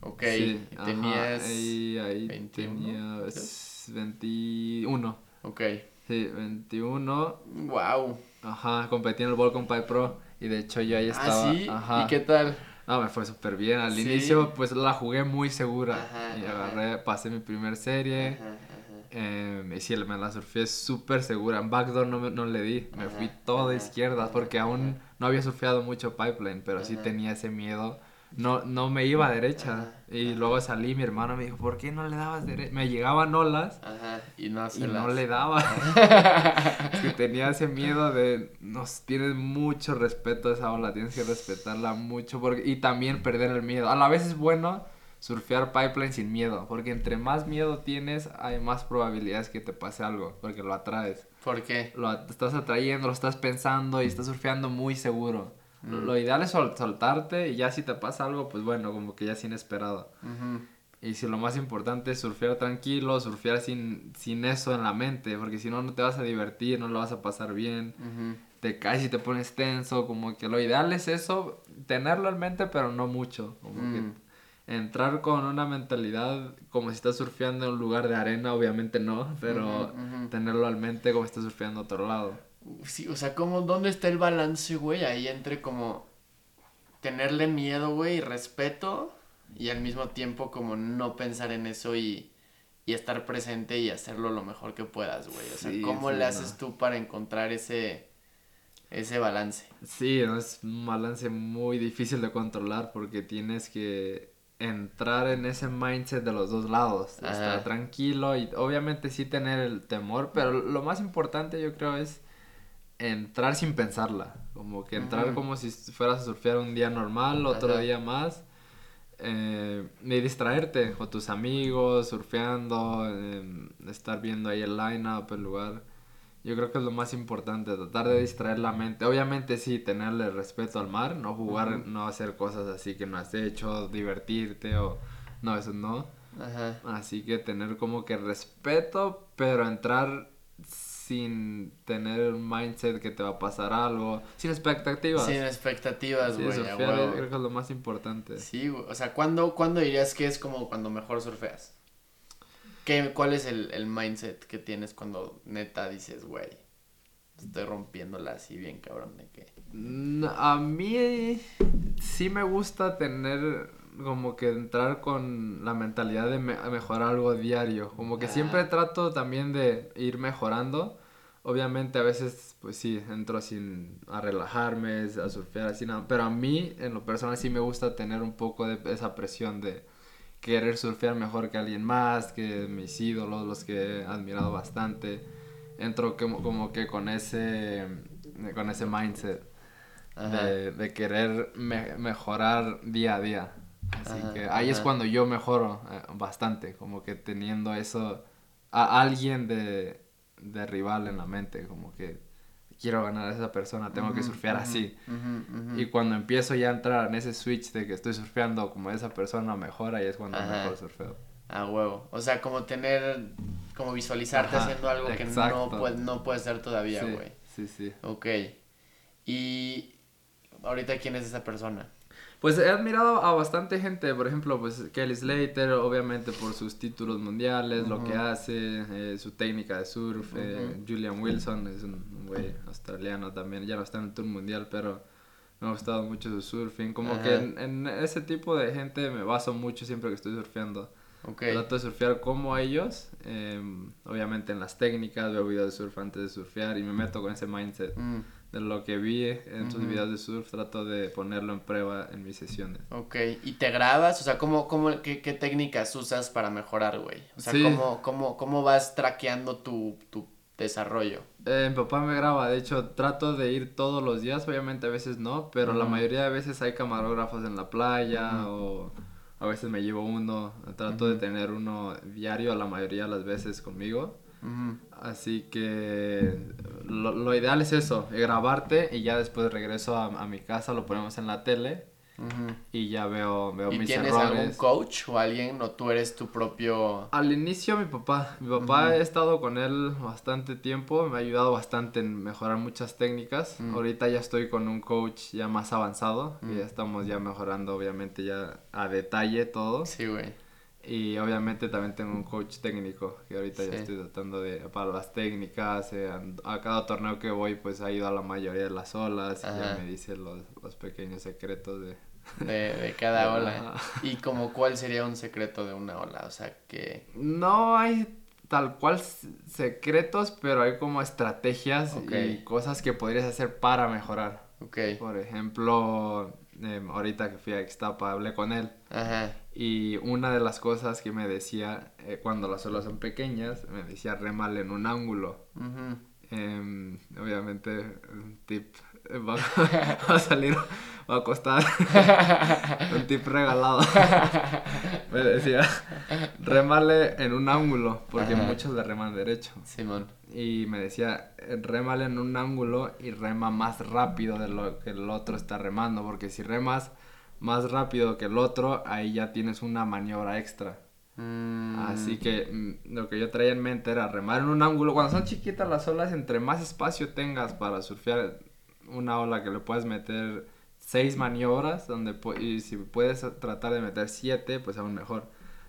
Ok, Sí, y ajá, tenías... ahí, ahí 21, tenía creo. s- 21. Ok. Sí, 21. Wow. Ajá, competí en el Volcom Pipe Pro y de hecho yo ahí estaba. Ah, sí. Ajá. ¿Y qué tal? No, me fue súper bien. Al Sí. inicio, pues la jugué muy segura. Ajá, y ajá. agarré, pasé mi primer serie. Ajá, ajá. Eh, y sí, me la surfé súper segura. En backdoor no, me- no le di. Me Ajá, fui todo de ajá, izquierda porque aún no había surfeado mucho pipeline, pero sí tenía ese miedo. No, no me iba a derecha. Ajá, Y ajá. luego salí, mi hermano me dijo, ¿por qué no le dabas derecha? Me llegaban olas Ajá, y no y no le daba. Que tenía ese miedo de, nos tienes mucho respeto a esa ola, tienes que respetarla mucho porque, y también perder el miedo. A la vez es bueno surfear pipeline sin miedo, porque entre más miedo tienes, hay más probabilidades que te pase algo, porque lo atraes. ¿Por qué? Lo estás atrayendo, lo estás pensando y estás surfeando muy seguro. Lo, Mm. lo ideal es sol- soltarte y ya si te pasa algo, pues bueno, como que ya es inesperado. Y si lo más importante es surfear tranquilo, surfear sin, sin eso en la mente, porque si no, no te vas a divertir, no lo vas a pasar bien, te caes y te pones tenso, como que lo ideal es eso, tenerlo en mente, pero no mucho, como Mm. que entrar con una mentalidad como si estás surfeando en un lugar de arena, obviamente no, pero tenerlo al mente como si estás surfeando a otro lado. Sí, o sea, como, ¿dónde está el balance, güey? Ahí entre como tenerle miedo, güey, y respeto, y al mismo tiempo como no pensar en eso y, y estar presente y hacerlo lo mejor que puedas, güey. O sea, Sí, ¿cómo le haces tú para encontrar ese, ese balance? Sí, ¿no? es un balance muy difícil de controlar porque tienes que entrar en ese mindset de los dos lados, de estar tranquilo y obviamente sí tener el temor, pero lo más importante yo creo es entrar sin pensarla, como que entrar como si fueras a surfear un día normal, otro Ajá. día más, eh, y distraerte con tus amigos, surfeando, eh, estar viendo ahí el line-up, el lugar. Yo creo que es lo más importante, tratar de distraer la mente. Obviamente sí, tenerle respeto al mar, no jugar, no hacer cosas así que no has hecho, divertirte o... No, eso no. Ajá. Así que tener como que respeto, pero entrar sin tener un mindset que te va a pasar algo, sin expectativas. Sin expectativas, Sí, güey, surfear huevo. creo que es lo más importante. Sí, güey. O sea, ¿cuándo, ¿cuándo dirías que es como cuando mejor surfeas? ¿Qué, ¿Cuál es el, el mindset que tienes cuando neta dices, güey, estoy rompiéndola así bien cabrón de que... Mm, A mí sí me gusta tener como que entrar con la mentalidad de me- mejorar algo diario. Como que Ah. siempre trato también de ir mejorando. Obviamente a veces pues sí, entro sin a relajarme, a surfear así nada. Pero a mí en lo personal sí me gusta tener un poco de esa presión de querer surfear mejor que alguien más, que mis ídolos, los que he admirado bastante. Entro como, como que con ese, con ese mindset de, de querer me- mejorar día a día. Así Ajá, que ahí es cuando yo mejoro eh, bastante, como que teniendo eso, a alguien de, de rival en la mente, como que quiero ganar a esa persona, tengo que surfear así. Y cuando empiezo ya a entrar en ese switch de que estoy surfeando como esa persona mejor, ahí es cuando Ajá. mejor surfeo. A huevo. O sea, como tener, como visualizarte Ajá, haciendo algo que no, puede, no puedes hacer todavía, Sí, güey. sí, sí. Ok. Y ahorita, ¿quién es esa persona? Pues he admirado a bastante gente, por ejemplo, pues Kelly Slater, obviamente por sus títulos mundiales, lo que hace, eh, su técnica de surf, eh. Julian Wilson es un güey australiano también, ya no está en el tour mundial, pero me ha gustado mucho su surfing, como que en, en ese tipo de gente me baso mucho siempre que estoy surfeando. Ok. Trato de surfear como ellos, em, obviamente en las técnicas, veo videos de surf antes de surfear y me meto con ese mindset Mm, de lo que vi en sus Ujú. videos de surf, trato de ponerlo en prueba en mis sesiones. ok. ¿Y te grabas? O sea, ¿cómo, cómo, qué, qué técnicas usas para mejorar, güey? O sea, Sí. ¿cómo, cómo, ¿cómo vas traqueando tu, tu desarrollo? Eh, mi papá me graba, de hecho trato de ir todos los días, obviamente a veces no, pero la mayoría de veces hay camarógrafos en la playa o a veces me llevo uno, trato de tener uno diario la mayoría de las veces conmigo Así que lo, ideal es eso, grabarte y ya después regreso a, a mi casa, lo ponemos en la tele y ya veo, veo ¿Y tienes algún coach o alguien o tú eres tu propio...? Al inicio mi papá. Mi papá he estado con él bastante tiempo. Me ha ayudado bastante en mejorar muchas técnicas. Ahorita ya estoy con un coach ya más avanzado. Y ya estamos ya mejorando obviamente ya a detalle todo. Sí, güey. Y obviamente también tengo un coach técnico que ahorita ya estoy tratando de para las técnicas. Eh, a cada torneo que voy pues ha ido a la mayoría de las olas y ya me dice los, los pequeños secretos de, de, cada ola. ¿Y como cuál sería un secreto de una ola? O sea, que... No hay tal cual secretos, pero hay como estrategias y cosas que podrías hacer para mejorar. Okay. Por ejemplo, em, ahorita que fui a Ixtapa hablé con él. Ajá. Y una de las cosas que me decía eh, cuando las olas son pequeñas, me decía remal en un ángulo. Em, obviamente, un tip va, a salir, va a costar un tip regalado. Me decía, remale en un ángulo, porque muchos le reman derecho. Simón. Y me decía, remale en un ángulo y rema más rápido de lo que el otro está remando, porque si remas más rápido que el otro, ahí ya tienes una maniobra extra. Mm. Así que mm, lo que yo traía en mente era remar en un ángulo. Cuando son chiquitas las olas, entre más espacio tengas para surfear una ola que le puedes meter seis maniobras, donde y si puedes tratar de meter siete, pues aún mejor.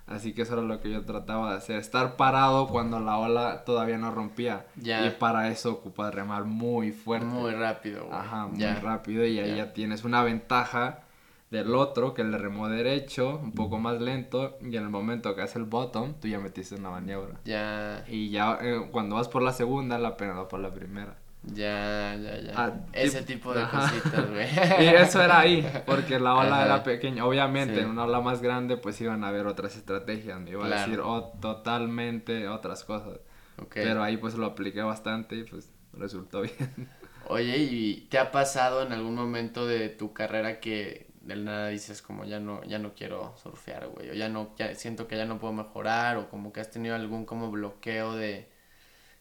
Así que eso era lo que yo trataba de hacer, estar parado cuando la ola todavía no rompía. Y para eso ocupas remar muy fuerte. Muy rápido, Ajá, muy rápido y ahí ya tienes una ventaja del otro que le remó derecho, un poco más lento, y en el momento que hace el bottom, tú ya metiste una maniobra. Ya. Y ya eh, cuando vas por la segunda, la pena va por la primera. Ya, ya, ya. Ah, Ese tipo de cositas, güey. y eso era ahí, porque la ola era pequeña. Obviamente, en una ola más grande, pues iban a haber otras estrategias. Me iba a decir oh, totalmente otras cosas. Pero ahí pues lo apliqué bastante y pues resultó bien. Oye, ¿y te ha pasado en algún momento de tu carrera que del nada dices como ya no, ya no quiero surfear, güey? O ya no, ya siento que ya no puedo mejorar, o como que has tenido algún como bloqueo de,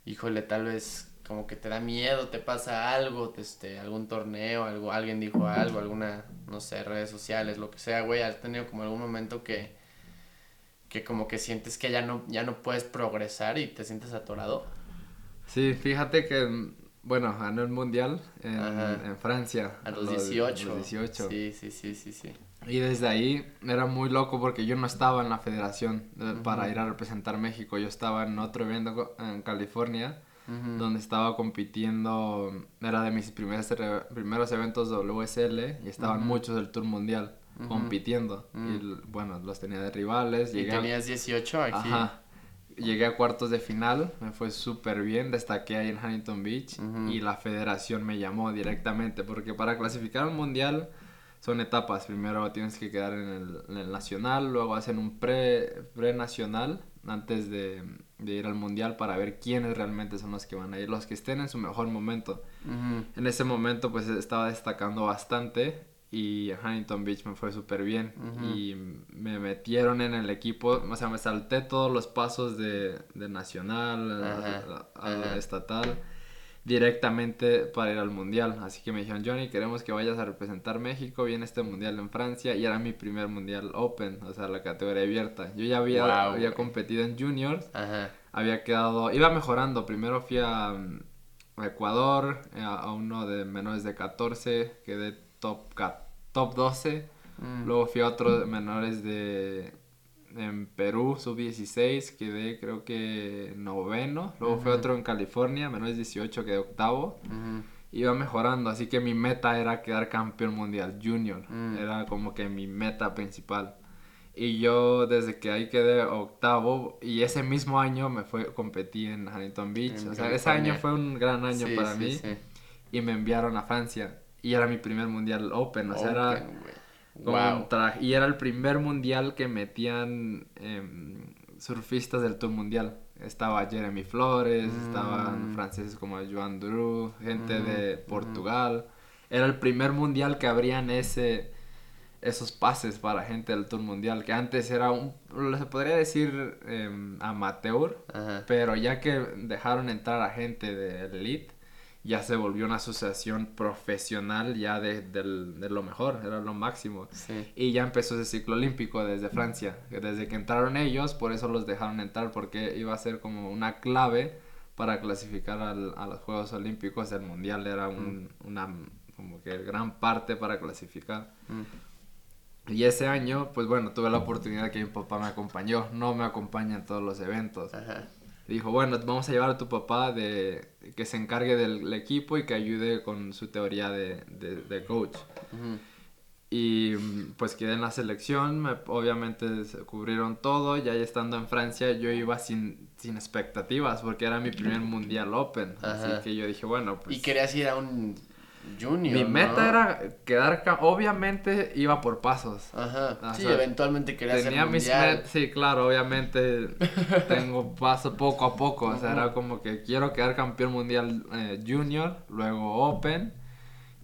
híjole, tal vez como que te da miedo, te pasa algo, este, algún torneo, algo, alguien dijo algo, alguna, no sé, redes sociales, lo que sea, güey, has tenido como algún momento que, que como que sientes que ya no, ya no puedes progresar y te sientes atorado. Sí, fíjate que, bueno, ganó el mundial en, Francia. A los, 18. 18. Sí, sí, sí, sí, sí. Y desde ahí era muy loco porque yo no estaba en la federación para ir a representar México. Yo estaba en otro evento en California donde estaba compitiendo, era de mis primeros, primeros eventos WSL y estaban muchos del Tour Mundial compitiendo. Y bueno, los tenía de rivales. ¿Y tenías 18 aquí? Ajá. Llegué a cuartos de final, me fue súper bien, destaqué ahí en Huntington Beach y la federación me llamó directamente porque para clasificar un mundial son etapas. Primero tienes que quedar en el, en el nacional, luego hacen un pre, pre nacional antes de, ir al mundial para ver quiénes realmente son los que van a ir, los que estén en su mejor momento. En ese momento pues estaba destacando bastante y Huntington Beach me fue súper bien y me metieron en el equipo, o sea, me salté todos los pasos de, nacional a, estatal directamente para ir al mundial. Así que me dijeron, Johnny, queremos que vayas a representar México. Viene este mundial en Francia y era mi primer mundial open, o sea, la categoría abierta. Yo ya había, había competido en juniors, había quedado, iba mejorando. Primero fui a, Ecuador, a, uno de menores de 14, quedé top, top 12. Mm. Luego fui a otro de menores de en Perú, sub-16, quedé creo que noveno. Luego fue otro en California, menos 18, quedé octavo. Iba mejorando, así que mi meta era quedar campeón mundial junior. Mm. Era como que mi meta principal. Y yo desde que ahí quedé octavo y ese mismo año me fue competí en Huntington Beach. o sea, ese año fue un gran año para mí. Y me enviaron a Francia. Y era mi primer mundial open. O sea, era y era el primer mundial que metían em, surfistas del Tour Mundial. Estaba Jeremy Flores, estaban mm. franceses como Joan Dru, gente de mm, Portugal. Era el primer mundial que abrían ese, esos pases para gente del Tour Mundial, que antes era un, se podría decir em, amateur, pero ya que dejaron entrar a gente de elite, ya se volvió una asociación profesional ya de, lo mejor, era lo máximo. Y ya empezó ese ciclo olímpico desde Francia, desde que entraron ellos, por eso los dejaron entrar, porque iba a ser como una clave para clasificar al, a los Juegos Olímpicos, el Mundial era un, una como que gran parte para clasificar. Y ese año, pues bueno, tuve la oportunidad que mi papá me acompañó. No me acompaña en todos los eventos. Dijo, bueno, vamos a llevar a tu papá de que se encargue del equipo y que ayude con su teoría de, de, coach. Y pues quedé en la selección, obviamente se cubrieron todo, ya estando en Francia yo iba sin, sin expectativas porque era mi primer Mundial Open, así que yo dije, bueno, pues... ¿Y querías ir a un Junior. Mi meta era quedar. Obviamente iba por pasos. Ajá. sí, eventualmente quería tenía mis Sí, claro, obviamente tengo paso poco a poco. O sea, era como que quiero quedar campeón mundial eh, Junior, luego Open,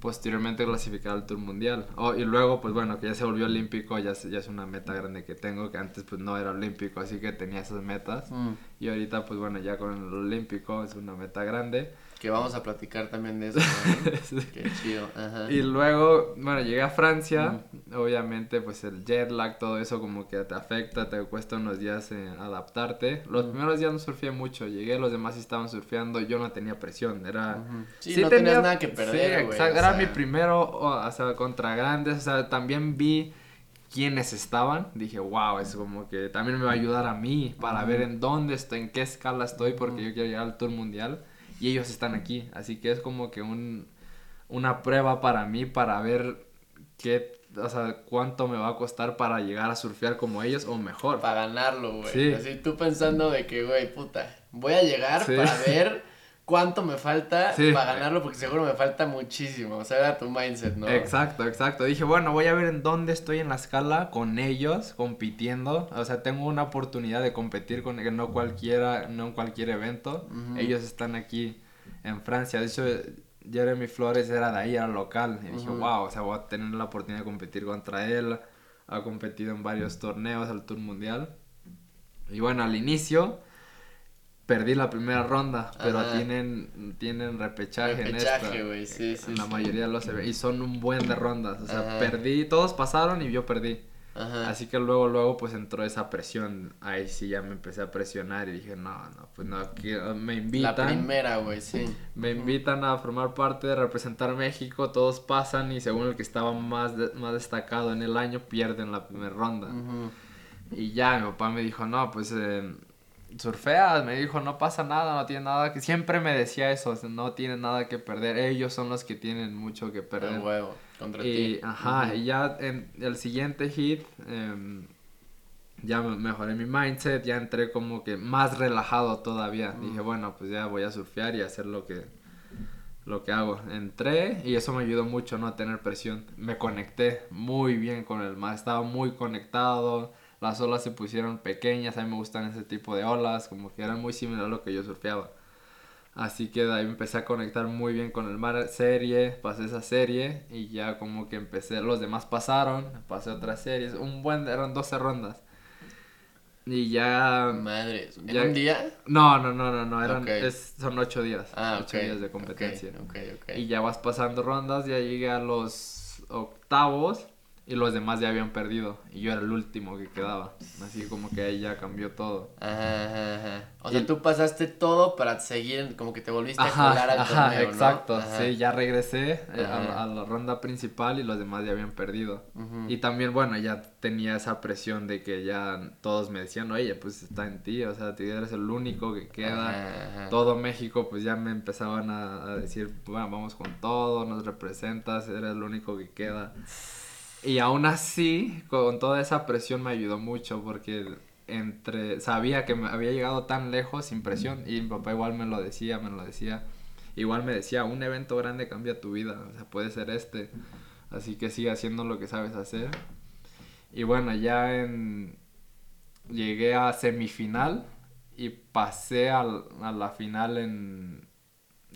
posteriormente clasificar al Tour Mundial. Oh, y luego, pues bueno, que ya se volvió olímpico, ya, ya es una meta grande que tengo, que antes pues no era olímpico, así que tenía esas metas. Mm. Y ahorita, pues bueno, ya con el olímpico es una meta grande. Que vamos a platicar también de eso. Qué chido. Y luego, bueno, llegué a Francia. Obviamente, pues el jet lag, todo eso como que te afecta, te cuesta unos días adaptarte. Los primeros días no surfé mucho. Llegué, los demás estaban surfeando. Yo no tenía presión. Era. Sí, no tenías nada que perder. Sí, Era mi primero, o, sea, contra grandes. O sea, también vi quiénes estaban, dije, wow, es como que también me va a ayudar a mí para ver en dónde estoy, en qué escala estoy, porque yo quiero llegar al Tour Mundial y ellos están aquí. Así que es como que un, una prueba para mí para ver qué, o sea, cuánto me va a costar para llegar a surfear como ellos o mejor. Para ganarlo, güey. Así tú pensando de que, güey, puta, voy a llegar para ver cuánto me falta para ganarlo, porque seguro me falta muchísimo. O sea, era tu mindset, ¿no? Exacto, exacto. Dije, bueno, voy a ver en dónde estoy en la escala con ellos, compitiendo. O sea, tengo una oportunidad de competir con no cualquiera, no en cualquier evento. Ellos están aquí en Francia. De hecho, Jeremy Flores era de ahí, era local. Y dije, wow, o sea, voy a tener la oportunidad de competir contra él. Ha competido en varios torneos al Tour Mundial. Y bueno, al inicio perdí la primera ronda, pero tienen tienen repechaje, en esta. Sí, sí, en la mayoría de los y son un buen de rondas, o sea, perdí, todos pasaron y yo perdí. Así que luego luego pues entró esa presión, ahí sí ya me empecé a presionar y dije, "No, no, pues no, me invitan." La primera, güey, sí. Me invitan a formar parte de representar México, todos pasan y según el que estaba más más destacado en el año pierden la primera ronda. Y ya mi papá me dijo, "No, pues eh, surfeas, me dijo, no pasa nada, no tiene nada que... Siempre me decía eso, no tiene nada que perder, ellos son los que tienen mucho que perder. huevo, contra y, Ajá, y ya en el siguiente hit, em, ya mejoré mi mindset, ya entré como que más relajado todavía. Dije, bueno, pues ya voy a surfear y hacer lo que, lo que hago. Entré y eso me ayudó mucho, no tener presión. Me conecté muy bien con el mar, estaba muy conectado las olas se pusieron pequeñas, a mí me gustan ese tipo de olas, como que eran muy similares a lo que yo surfeaba. Así que de ahí empecé a conectar muy bien con el mar serie, pasé esa serie y ya como que empecé, los demás pasaron, pasé otras series, un buen, eran 12 rondas. Y ya... Madre, ¿en un día? No, no, no, no, no, eran, son 8 días. Ah, 8 días de competencia. y ya vas pasando rondas, ya llegué a los octavos y los demás ya habían perdido y yo era el último que quedaba. Así como que ahí ya cambió todo. Ajá, ajá. O sea, tú pasaste todo para seguir, como que te volviste a colar al ajá, torneo, exacto. Sí, ya regresé eh, a, la ronda principal y los demás ya habían perdido. Y también, bueno, ya tenía esa presión de que ya todos me decían, oye, pues está en ti, o sea, tú eres el único que queda. Todo México, pues ya me empezaban a, a decir, bueno, vamos con todo, nos representas, eres el único que queda. Y aún así, con toda esa presión me ayudó mucho porque entre sabía que me había llegado tan lejos sin presión y mi papá igual me lo decía, me lo decía. Igual me decía, un evento grande cambia tu vida, o sea, puede ser este. Así que sigue haciendo lo que sabes hacer. Y bueno, ya en llegué a semifinal y pasé a la final en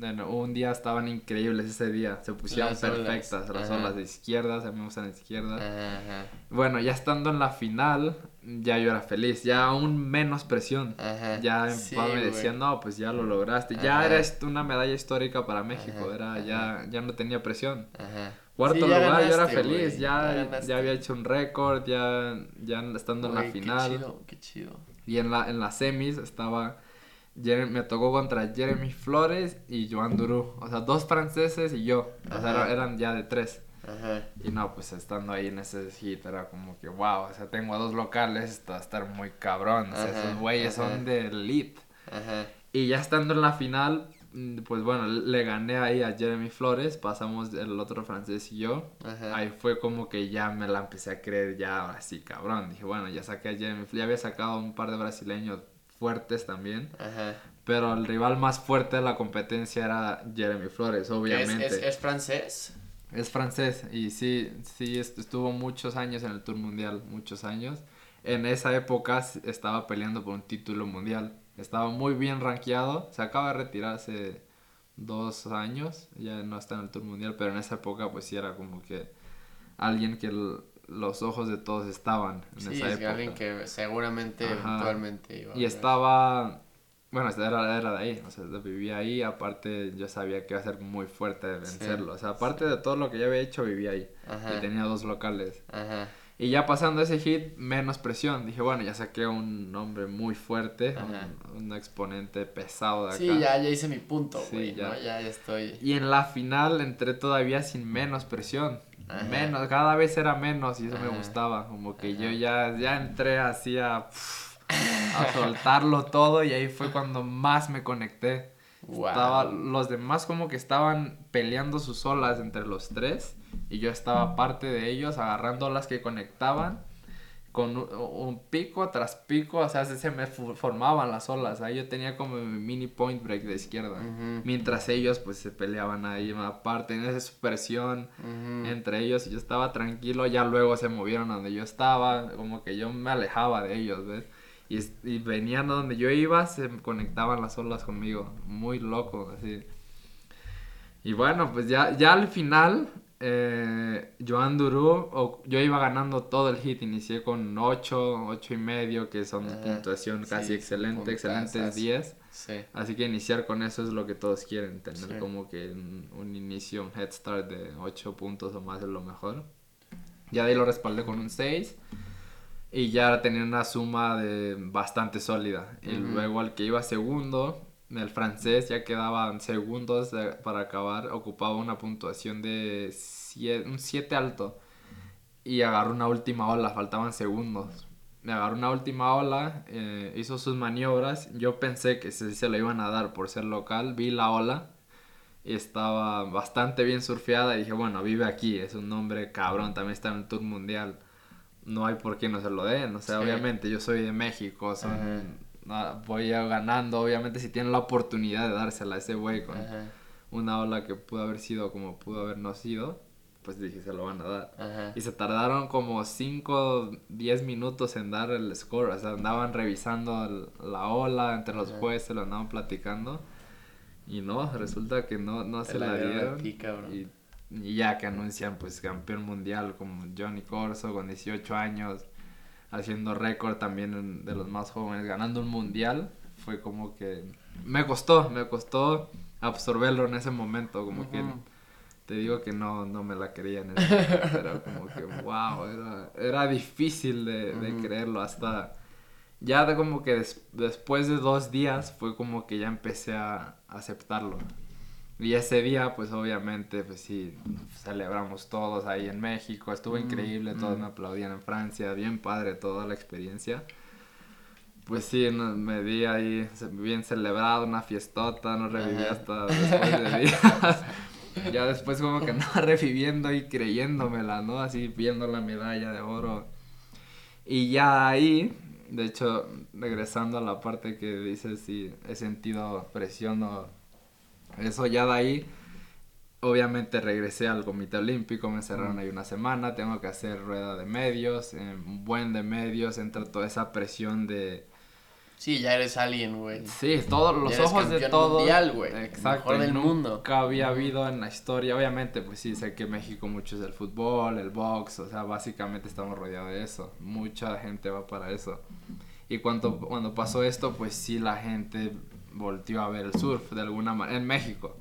en un día estaban increíbles ese día, se pusieron Las olas, perfectas, las ajá. olas de izquierdas, a mí me gustan de izquierda. Ajá, Bueno, ya estando en la final, ya yo era feliz, ya aún menos presión. ajá. Ya Sí, me güey. decía, no, pues ya lo lograste. Ya era una medalla histórica para México, Ajá, era, ya, ya no tenía presión. Cuarto Sí, lugar, yo era feliz, ya, ya había hecho un récord, ya, ya estando en la final. Qué chido, qué chido. Y en la, en las semis estaba, me tocó contra Jeremy Flores y Joan Duru. O sea, dos franceses y yo. O sea, Ajá. eran ya de tres. Ajá. Y no, pues estando ahí en ese hit era como que, wow, o sea, tengo a dos locales, esto va a estar muy cabrón. O sea, Ajá, esos güeyes son de elite. Ajá. Y ya estando en la final, mm, pues bueno, le gané ahí a Jeremy Flores, pasamos el otro francés y yo. Ajá. Ahí fue como que ya me la empecé a creer ya así, cabrón. Dije, bueno, ya saqué a Jeremy Flores, ya había sacado un par de brasileños fuertes también. Ajá. Pero el rival más fuerte de la competencia era Jeremy Flores, ¿Es, obviamente. es, es francés? Es francés y sí, sí est- estuvo muchos años en el Tour Mundial, muchos años. En esa época estaba peleando por un título mundial. Estaba muy bien rankeado. Se acaba de retirar hace dos años. Ya no está en el Tour Mundial, pero en esa época pues sí era como que alguien que los ojos de todos estaban en Sí, esa es época. alguien que seguramente Ajá. eventualmente iba a Y estaba, bueno, era, era de ahí, o sea, vivía ahí, aparte yo sabía que iba a ser muy fuerte de vencerlo, o sea, aparte de todo lo que ya había hecho, vivía ahí, Ajá. y tenía dos locales. Ajá. Y ya pasando ese hit, menos presión, dije, bueno, ya saqué un nombre muy fuerte, un, un exponente pesado de acá. Sí, ya, ya hice mi punto, Sí, güey. ya. ¿no? ya estoy. Y en la final entré todavía sin menos presión. Ajá. Menos, cada vez era menos y eso me gustaba. Como que Ajá. yo ya, ya entré así a, a soltarlo todo y ahí fue cuando más me conecté. Wow. Estaba, los demás como que estaban peleando sus olas entre los tres y yo estaba parte de ellos agarrando olas que conectaban con un, un pico tras pico, o sea, se, me formaban las olas, ahí yo tenía como mi mini point break de izquierda, mientras ellos pues se peleaban ahí aparte, en esa presión Ujú. entre ellos y yo estaba tranquilo, ya luego se movieron a donde yo estaba, como que yo me alejaba de ellos, ¿ves? Y, y venían a donde yo iba, se conectaban las olas conmigo, muy loco, así. Y bueno, pues ya, ya al final, eh, Joan Duru, o- yo iba ganando todo el hit, inicié con 8, 8 y medio, que son Ajá, puntuación sí, casi excelente, excelentes puntazas. 10. Sí. Así que iniciar con eso es lo que todos quieren, tener Sí. como que un, un inicio, un head start de 8 puntos o más es lo mejor. Ya de ahí lo respaldé con un 6 y ya tenía una suma de bastante sólida. Y luego al que iba segundo, el francés ya quedaban segundos de- para acabar, ocupaba una puntuación de sie- un 7 alto y agarró una última ola, faltaban segundos. Me agarró una última ola, eh, hizo sus maniobras. Yo pensé que se, se lo iban a dar por ser local. Vi la ola y estaba bastante bien surfeada. Y dije, bueno, vive aquí, es un nombre cabrón, también está en el Tour Mundial. No hay por qué no se lo den. O sea, Sí. obviamente yo soy de México, son, voy ganando. Obviamente, si tienen la oportunidad de dársela a ese güey con Ajá. una ola que pudo haber sido como pudo haber no sido, pues dije, se lo van a dar. Ajá. Y se tardaron como 5, 10 minutos en dar el score. O sea, andaban revisando el- la ola entre los Ajá. jueces, lo andaban platicando. Y no, resulta que no, no se la dieron. Y, y ya que anuncian, pues, campeón mundial como Johnny Corso con 18 años, haciendo récord también de los más jóvenes, ganando un mundial, fue como que me costó, me costó absorberlo en ese momento, como que te digo que no, no me la creía en ese momento, era como que wow, era, era difícil de, creerlo. Hasta ya de como que des- después de dos días fue como que ya empecé a aceptarlo. Y ese día, pues obviamente, pues sí, celebramos todos ahí en México, estuvo Mm, increíble, todos mm. me aplaudían en Francia, bien padre toda la experiencia. Pues sí, no- me di ahí bien celebrado, una fiestota, no reviví Ajá. hasta después de días. ya después como que andaba reviviendo y creyéndomela, ¿no? Así viendo la medalla de oro. Y ya ahí, de hecho, regresando a la parte que dices si he sentido presión o eso ya de ahí, obviamente regresé al Comité Olímpico, me encerraron Mm. ahí una semana, tengo que hacer rueda de medios, eh, un buen de medios, entra toda esa presión de, Sí, ya eres alguien, güey. Sí, todos los Ya eres ojos de campeón todos. mundial, güey. Exacto. Mejor del nunca mundo. había habido en la historia, obviamente, pues sí, sé que México mucho es el fútbol, el box, o sea, básicamente estamos rodeados de eso. Mucha gente va para eso. Y cuando, cuando pasó esto, pues sí, la gente volteó a ver el surf de alguna manera, en México.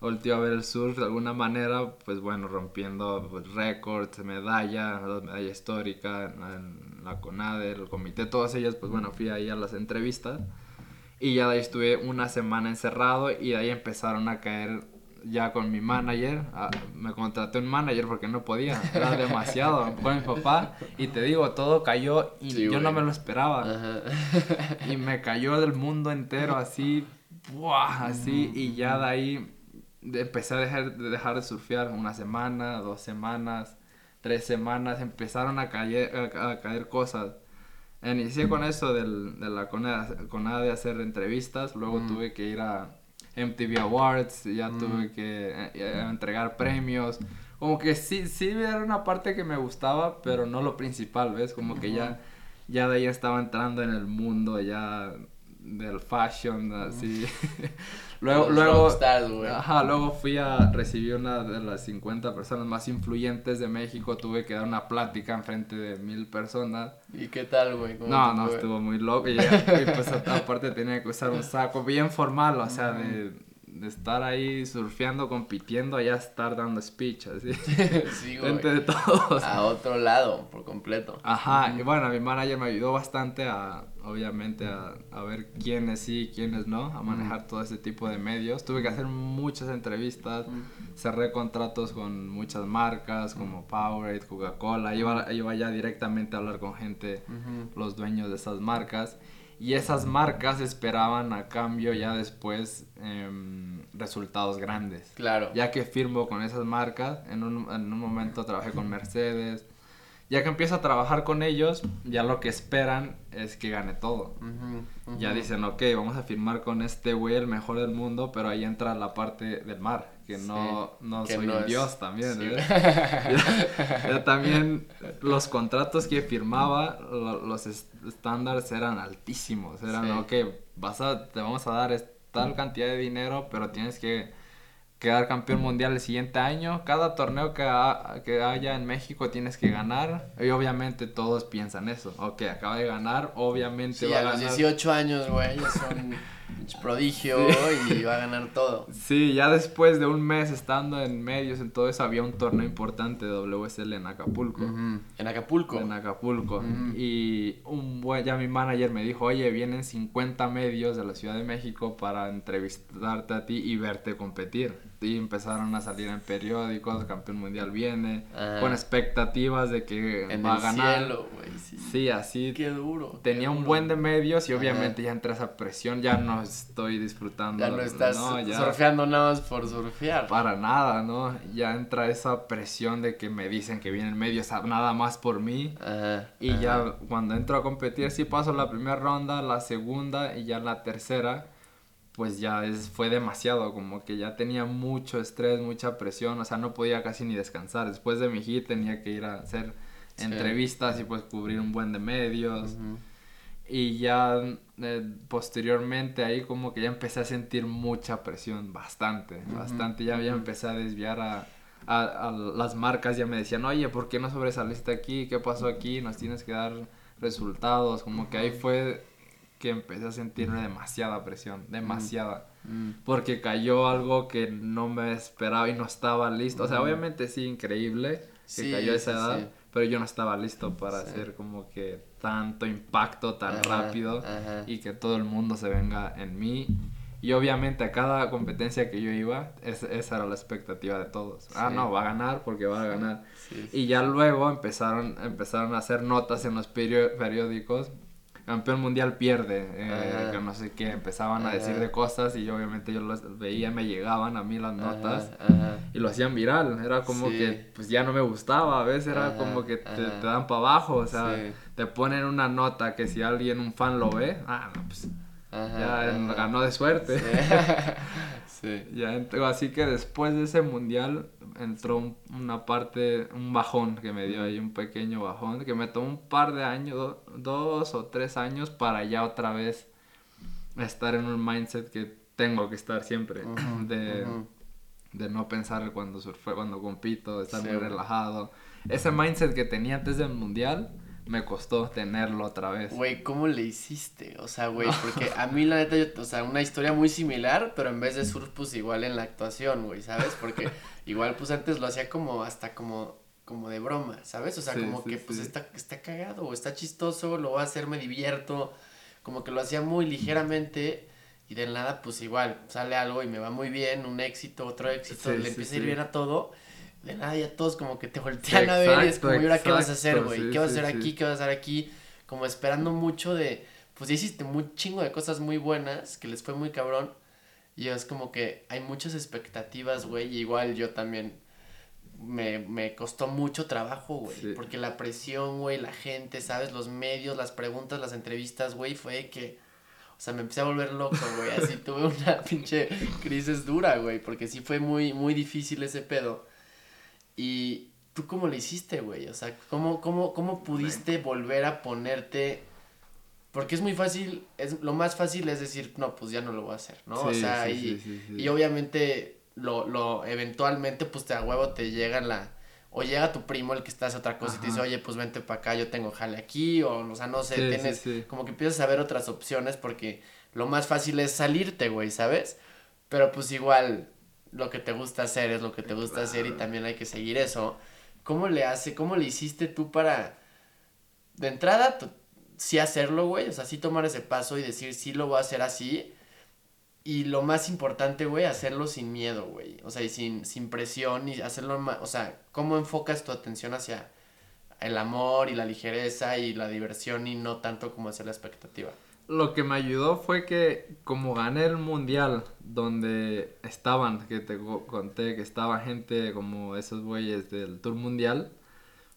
Volteó a ver el surf de alguna manera, pues bueno, rompiendo pues, récords, medalla, medalla histórica, en, la CONADE, el comité, todas ellas, pues bueno, fui ahí a las entrevistas. Y ya de ahí estuve una semana encerrado y de ahí empezaron a caer ya con mi manager. ah, me contraté un manager porque no podía, era demasiado. Con mi papá y te digo, todo cayó y Sí, yo no me lo esperaba. Ajá. Y me cayó del mundo entero así, ¡buah! así, y ya de ahí empecé a dejar de, dejar de surfear una semana, dos semanas, tres semanas, empezaron a caer, a, caer cosas. Inicié con eso del, de la conada, conada de hacer entrevistas, luego Mm. tuve que ir a MTV Awards, ya Mm. tuve que eh, eh, entregar premios. Como que sí, sí era una parte que me gustaba, pero no lo principal, ¿ves? Como que ya, ya de ahí estaba entrando en el mundo ya del fashion, así. luego, Los luego, rockstars, ajá, luego fui a recibir una de las 50 personas más influyentes de México, tuve que dar una plática enfrente de mil personas. ¿Y qué tal, güey? ¿Cómo No, no, fue? estuvo muy loco. Y, y pues aparte tenía que usar un saco bien formal, o sea, de, de estar ahí surfeando, compitiendo, allá estar dando speech, así. Sí, güey. Frente de todos. A otro lado, por completo. Ajá, y bueno, mi manager me ayudó bastante a, obviamente, a, a ver quiénes sí y quiénes no, a manejar todo ese tipo de medios. Tuve que hacer muchas entrevistas, cerré contratos con muchas marcas como Powerade, Coca-Cola, iba, iba ya directamente a hablar con gente, los dueños de esas marcas. Y esas marcas esperaban a cambio ya después em, resultados grandes. Claro. Ya que firmo con esas marcas, en un, en un momento trabajé con Mercedes. Ya que empiezo a trabajar con ellos, ya lo que esperan es que gane todo. Ya dicen, ok, vamos a firmar con este güey, el mejor del mundo, pero ahí entra la parte del mar, que no, Sí, no que soy no un dios también. sí. ¿eh? Ya también los contratos que firmaba, lo- los est- estándares eran altísimos. Eran, Sí. ok, vas a, te vamos a dar tal cantidad de dinero, pero tienes que quedar campeón mundial el siguiente año. Cada torneo que, ha- que haya en México tienes que ganar. Y obviamente todos piensan eso. Ok, acaba de ganar, obviamente Sí, va a a los ganar. 18 años, güey, son prodigio y va a ganar todo. Sí, ya después de un mes estando en medios, en todo eso, había un torneo importante de WSL en Acapulco. En Acapulco. En Acapulco. Y un buen, ya mi manager me dijo, oye, vienen 50 medios de la Ciudad de México para entrevistarte a ti y verte competir. Y empezaron a salir en periódicos, campeón mundial viene, Ajá. con expectativas de que en va el a ganar. cielo, güey, sí. Sí, así Qué duro. tenía qué un duro. buen de medios y Ajá. obviamente ya entra esa presión, ya no estoy disfrutando. Ya no estás no, ya- surfeando nada más por surfear. para nada, ¿no? Ya entra esa presión de que me dicen que vienen medios nada más por mí. Ajá. Y ya cuando entro a competir, sí paso la primera ronda, la segunda y ya la tercera, pues ya es, fue demasiado, como que ya tenía mucho estrés, mucha presión, o sea, no podía casi ni descansar. Después de mi hit tenía que ir a hacer Sí. entrevistas y pues cubrir un buen de medios. Y ya eh, posteriormente ahí como que ya empecé a sentir mucha presión, bastante, bastante. Ya, ya empecé a desviar a, a- a las marcas, ya me decían, oye, ¿por qué no sobresaliste aquí? ¿Qué pasó aquí? Nos tienes que dar resultados. Como que ahí fue que empecé a sentirme demasiada presión, demasiada. Mm. Porque cayó algo que no me esperaba y no estaba listo. O sea, obviamente sí, increíble que Sí, cayó a esa edad, sí. pero yo no estaba listo para Sí. hacer como que tanto impacto tan Ajá, rápido ajá. y que todo el mundo se venga en mí. Y obviamente a cada competencia que yo iba, es- esa era la expectativa de todos. Ah, Sí. no, va a ganar porque va a ganar. Sí, sí. Y ya luego empezaron, empezaron a hacer notas en los periódicos. Campeón mundial pierde, eh, que no sé qué, empezaban a decir de cosas y yo obviamente yo los veía, me llegaban a mí las notas y lo hacían viral, era como Sí. que pues ya no me gustaba, a veces era como que te, te dan para abajo, o sea, Sí. te ponen una nota que si alguien, un fan lo ve, ah, no, pues Ajá, ya ajá. ganó de suerte. Sí. Sí. Ya entró, así que después de ese mundial entró una parte, un bajón que me dio ahí, un pequeño bajón, que me tomó un par de años, dos o tres años para ya otra vez estar en un mindset que tengo que estar siempre, de, de, no pensar cuando surfe, cuando compito, de estar muy relajado. Ese mindset que tenía antes del mundial me costó tenerlo otra vez. Güey, ¿cómo le hiciste? O sea, güey, porque a mí la neta, yo, o sea, una historia muy similar, pero en vez de surf, pues igual en la actuación, güey, ¿sabes? Porque igual, pues antes lo hacía como, hasta como, como de broma, ¿sabes? O sea, como que, pues está, está cagado, o está chistoso, lo voy a hacer, me divierto, como que lo hacía muy ligeramente y de nada, pues igual, sale algo y me va muy bien, un éxito, otro éxito, le empieza a ir bien a todo de nada ya todos como que te voltean a ver y es como, ¿y ahora qué vas a hacer, güey? ¿Qué vas a hacer aquí? ¿Qué vas a hacer aquí? Como esperando mucho de, pues ya hiciste un chingo de cosas muy buenas, que les fue muy cabrón. Y es como que hay muchas expectativas, güey, y igual yo también me, me costó mucho trabajo, güey, porque la presión, güey, la gente, ¿sabes? Los medios, las preguntas, las entrevistas, güey, fue que... O sea, me empecé a volver loco, güey. Así tuve una pinche crisis dura, güey. Porque sí fue muy, muy difícil ese pedo. Y tú cómo le hiciste, güey? O sea, ¿cómo, cómo, cómo pudiste volver a ponerte... Porque es muy fácil, es, lo más fácil es decir, no, pues ya no lo voy a hacer, ¿no? o sea, y, y obviamente lo, lo, eventualmente, pues te a huevo te llega la, o llega tu primo el que está hace otra cosa y te dice, oye, pues vente para acá, yo tengo jale aquí, o, o sea, no sé, tienes, como que empiezas a ver otras opciones porque lo más fácil es salirte, güey, ¿sabes? Pero pues igual, lo que te gusta hacer es lo que te gusta hacer y también hay que seguir eso. ¿Cómo le hace, cómo le hiciste tú para, de entrada, sí hacerlo, güey? O sea, sí tomar ese paso y decir, sí lo voy a hacer así. Y lo más importante, güey, hacerlo sin miedo, güey. O sea, y sin, sin presión y hacerlo, o sea, ¿cómo enfocas tu atención hacia el amor y la ligereza y la diversión y no tanto como hacia la expectativa? Lo que me ayudó fue que como gané el mundial donde estaban, que te conté que estaba gente como esos güeyes del Tour Mundial,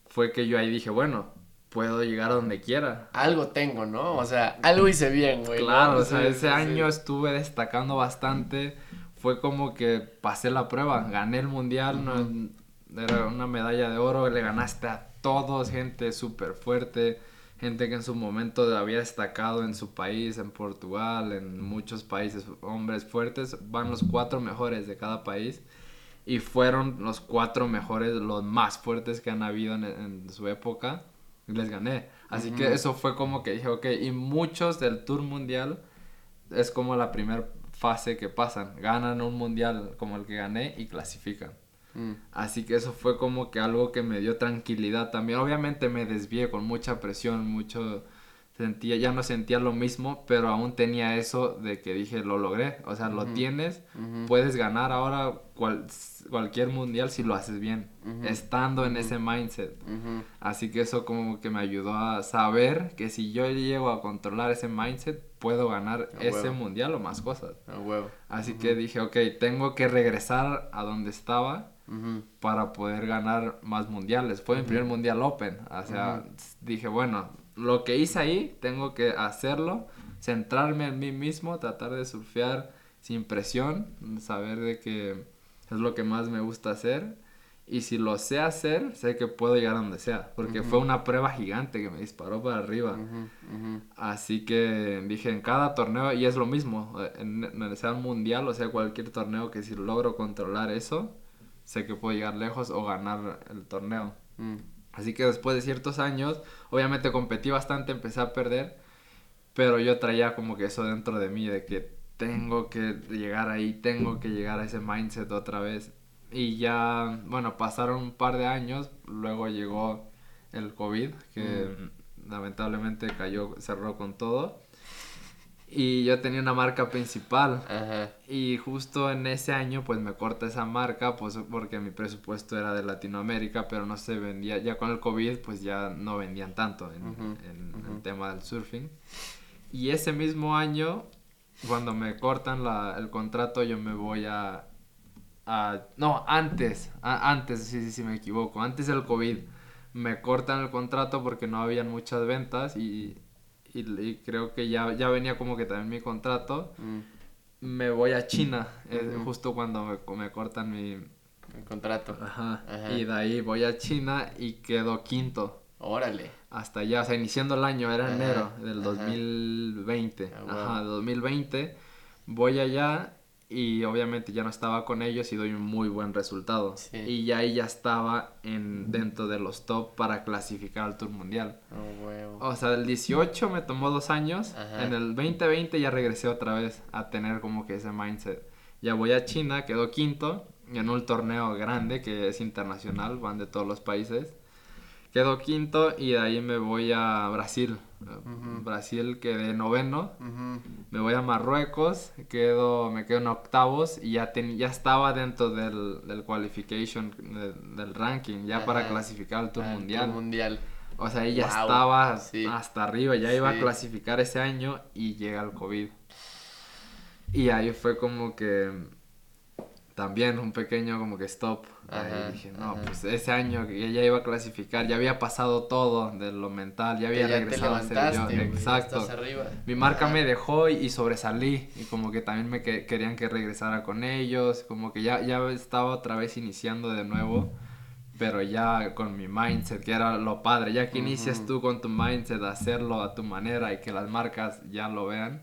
fue que yo ahí dije, bueno, puedo llegar a donde quiera. Algo tengo, ¿no? O sea, algo hice bien, güey. Claro, o sea, ese año estuve destacando bastante, fue como que pasé la prueba, gané el mundial, no, era una medalla de oro, le ganaste a todos, gente súper fuerte gente que en su momento había destacado en su país, en Portugal, en muchos países, hombres fuertes, van los cuatro mejores de cada país y fueron los cuatro mejores, los más fuertes que han habido en, su época y les gané. Así que eso fue como que dije, ok, y muchos del Tour Mundial es como la primera fase que pasan, ganan un mundial como el que gané y clasifican. Mm. Así que eso fue como que algo que me dio tranquilidad también. Obviamente me desvié con mucha presión, mucho sentía, ya no sentía lo mismo, pero aún tenía eso de que dije, lo logré, o sea, lo tienes, puedes ganar ahora cualquier mundial si lo haces bien, estando en ese mindset. Así que eso como que me ayudó a saber que si yo llego a controlar ese mindset, puedo ganar ese mundial o más cosas. Así que dije, ok, tengo que regresar a donde estaba para poder ganar más mundiales. Fue mi primer mundial open. O sea, dije, bueno, lo que hice ahí, tengo que hacerlo, centrarme en mí mismo, tratar de surfear sin presión, saber de que es lo que más me gusta hacer. Y si lo sé hacer, sé que puedo llegar a donde sea. Porque fue una prueba gigante que me disparó para arriba. Así que dije, en cada torneo, y es lo mismo, en, en sea un mundial o sea cualquier torneo, que si logro controlar eso, sé que puedo llegar lejos o ganar el torneo. Mm. Así que después de ciertos años, obviamente competí bastante, empecé a perder, pero yo traía como que eso dentro de mí, de que tengo que llegar ahí, tengo que llegar a ese mindset otra vez. Y ya, bueno, pasaron un par de años, luego llegó el COVID, que mm. lamentablemente cayó, cerró con todo. Y yo tenía una marca principal. Y justo en ese año, pues me corta esa marca, pues porque mi presupuesto era de Latinoamérica, pero no se vendía. Ya con el COVID, pues ya no vendían tanto en, el tema del surfing. Y ese mismo año, cuando me cortan la, el contrato, yo me voy a. a no, antes, antes, sí, sí, sí, me equivoco. Antes del COVID, me cortan el contrato porque no habían muchas ventas y y, creo que ya, ya venía como que también mi contrato. Mm. me voy a China, eh, justo cuando me, me cortan mi... El contrato. Ajá. Ajá. Y de ahí voy a China y quedo quinto. Órale. Hasta allá, o sea, iniciando el año, era Ajá, enero del ajá. 2020. Ah, wow. Ajá, 2020. Voy allá y obviamente ya no estaba con ellos y doy un muy buen resultado. Sí. Y ya ahí ya estaba en, dentro de los top para clasificar al Tour Mundial. Oh, huevo. O sea, del 18 me tomó dos años. Ajá. En el 2020 ya regresé otra vez a tener como que ese mindset. Ya voy a China, quedó quinto en un torneo grande que es internacional, van de todos los países. Quedó quinto y de ahí me voy a Brasil. Brasil quedé noveno. Me voy a Marruecos, quedo, me quedo en octavos y ya, ten- ya estaba dentro del, del qualification, de- del ranking, ya para clasificar al Tour Al Mundial. mundial. O sea, ahí ya Wow, estaba sí. hasta arriba, ya iba Sí. a clasificar ese año y llega el COVID. Y ahí fue como que también un pequeño como que stop. Ajá, ahí dije, no, ajá. pues ese año que ya iba a clasificar, ya había pasado todo de lo mental, ya había ya te regresado a ser yo. Exacto. estás arriba. Mi marca Ajá. me dejó y, y sobresalí. Y como que también me que- querían que regresara con ellos. Como que ya, ya estaba otra vez iniciando de nuevo. Pero ya con mi mindset, que era lo padre. Ya que inicias Ujú. tú con tu mindset, hacerlo a tu manera y que las marcas ya lo vean.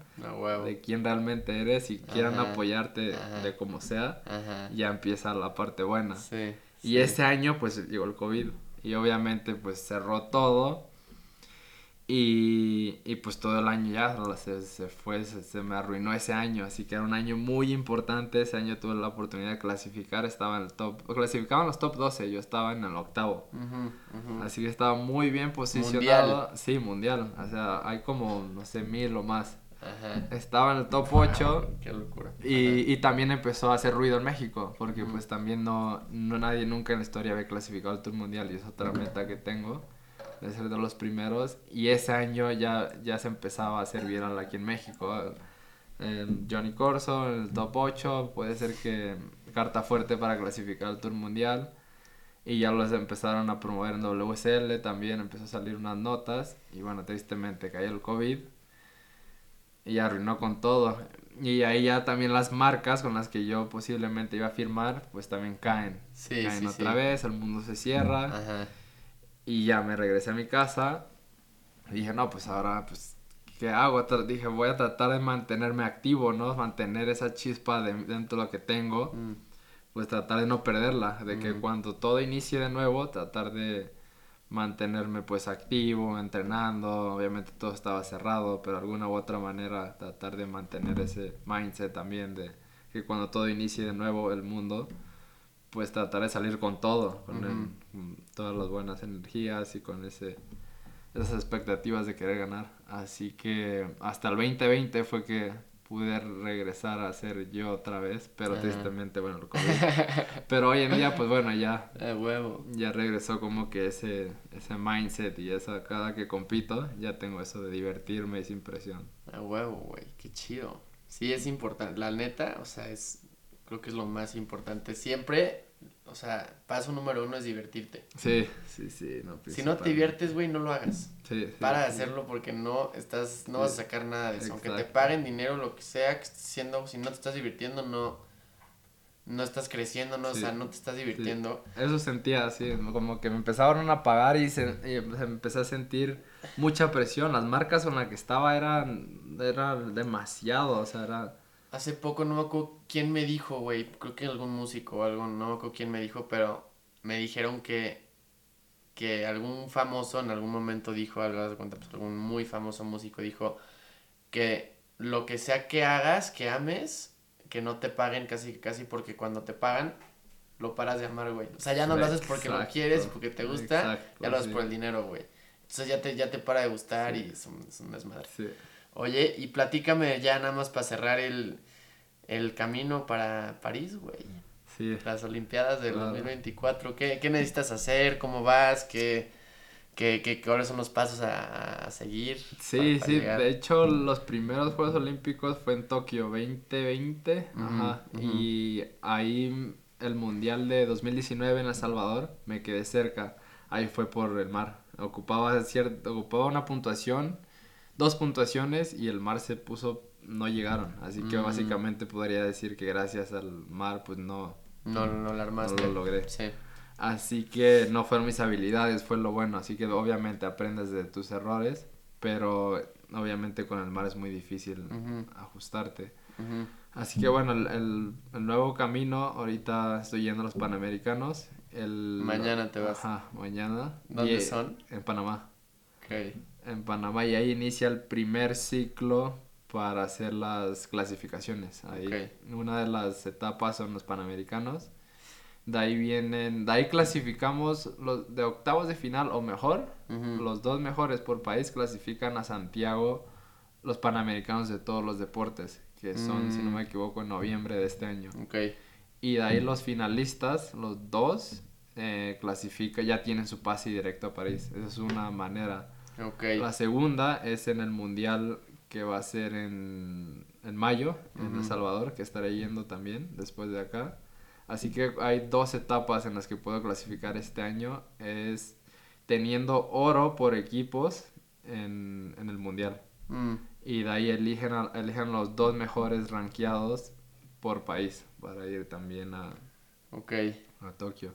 De quién realmente eres y quieran Ajá, apoyarte ajá. de como sea. Ajá. Ya empieza la parte buena. Sí. Y sí. ese año pues llegó el COVID y obviamente pues cerró todo y, y, pues todo el año ya se, se fue, se, se me arruinó ese año, así que era un año muy importante, ese año tuve la oportunidad de clasificar, estaba en el top, clasificaban los top 12, yo estaba en el octavo. Ujú. Así que estaba muy bien posicionado. Mundial. Sí, mundial. O sea, hay como, no sé, mil o más. Ajá. Estaba en el top 8 Qué locura. y, y también empezó a hacer ruido en México, porque pues también no, no nadie nunca en la historia había clasificado al Tour Mundial y es otra meta que tengo, de ser de los primeros. Y ese año ya, ya se empezaba a hacer viral aquí en México. Johnny Corso, en el top 8, puede ser que carta fuerte para clasificar al Tour Mundial. Y ya los empezaron a promover en WSL, también empezó a salir unas notas. Y bueno, tristemente cayó el COVID y arruinó con todo. Y ahí ya también las marcas con las que yo posiblemente iba a firmar, pues también caen. Sí, caen sí, otra sí. vez, el mundo se cierra. Ajá. Y ya me regresé a mi casa. Y dije, no, pues ahora, pues, ¿qué hago? Dije, voy a tratar de mantenerme activo, ¿no? Mantener esa chispa de, dentro de lo que tengo. Mm. Pues tratar de no perderla. De que Ujú. cuando todo inicie de nuevo, tratar de mantenerme pues activo, entrenando. Obviamente todo estaba cerrado, pero de alguna u otra manera tratar de mantener ese mindset también de que cuando todo inicie de nuevo el mundo, pues tratar de salir con todo, con, todas las buenas energías y con ese esas expectativas de querer ganar. Así que hasta el 2020 fue que pude regresar a ser yo otra vez, pero Ajá. tristemente, bueno, el COVID. pero hoy en día, pues bueno, ya A huevo. ya regresó como que ese, ese mindset y esa cada que compito, ya tengo eso de divertirme y sin presión. A huevo, güey. Qué chido. Sí, es importante. La neta, o sea, es. Creo que es lo más importante. Siempre, o sea, paso número uno es divertirte. Sí, sí, sí. No, Si no te diviertes, güey, no lo hagas. Sí, sí, Para de sí. hacerlo porque no estás, no vas a sacar nada de eso. Aunque te paguen dinero, lo que sea que estés haciendo, si no te estás divirtiendo, no, no estás creciendo, no, o sea, no te estás divirtiendo. Eso sentía así, como que me empezaron a pagar y, se, y empecé a sentir mucha presión. Las marcas con las que estaba eran, era demasiado, o sea, era... Hace poco no me acuerdo quién me dijo, güey, creo que algún músico o algo, no me acuerdo quién me dijo, pero me dijeron que, que algún famoso en algún momento dijo, algo de cuenta, pues algún muy famoso músico dijo que lo que sea que hagas, que ames, que no te paguen casi casi porque cuando te pagan lo paras de amar, güey. O sea, ya no lo haces porque lo quieres y porque te gusta, exacto, ya lo haces sí. por el dinero, güey. Entonces ya te, ya te para de gustar y es un, es un desmadre. Sí. Oye, y platícame ya nada más para cerrar el, el camino para París, güey. Sí. Las Olimpiadas del Claro. 2024. ¿Qué, qué necesitas hacer? ¿Cómo vas? ¿Qué, qué, qué, cuáles son los pasos a, a seguir? Sí, para- para sí, llegar? de hecho los primeros Juegos Olímpicos fue en Tokio 2020, Ujú, ajá, ujú. y ahí el Mundial de 2019 en El Salvador me quedé cerca, ahí fue por el mar, ocupaba, cierto, ocupaba una puntuación, dos puntuaciones y el mar se puso no llegaron. Así que Mm. básicamente podría decir que gracias al mar, pues no, No, no, no la armaste. no lo logré. Sí. Así que no fueron mis habilidades, fue lo bueno. Así que obviamente aprendes de tus errores, pero obviamente con el mar es muy difícil ajustarte. Así que bueno, el, el- el nuevo camino, ahorita estoy yendo a los Panamericanos. El, Mañana te vas. Ajá, mañana. ¿Dónde Y- son? En Panamá. Ok. En Panamá y ahí inicia el primer ciclo para hacer las clasificaciones. Ahí Ok. una de las etapas son los Panamericanos. De ahí vienen, de ahí clasificamos los de octavos de final o mejor. Ujú. Los dos mejores por país clasifican a Santiago los Panamericanos de todos los deportes, que son, si no Mm. me equivoco, en noviembre de este año. Y de ahí los finalistas, los dos, eh, clasifica, ya tienen su pase directo a París. Esa es una manera. La segunda es en el Mundial que va a ser en, en mayo, en El. Salvador, que estaré yendo también después de acá. Así que hay dos etapas en las que puedo clasificar este año. Es teniendo oro por equipos en, en el Mundial. Mm. Y de ahí eligen, a- eligen los dos mejores rankeados por país para ir también a, Ok. a Tokio.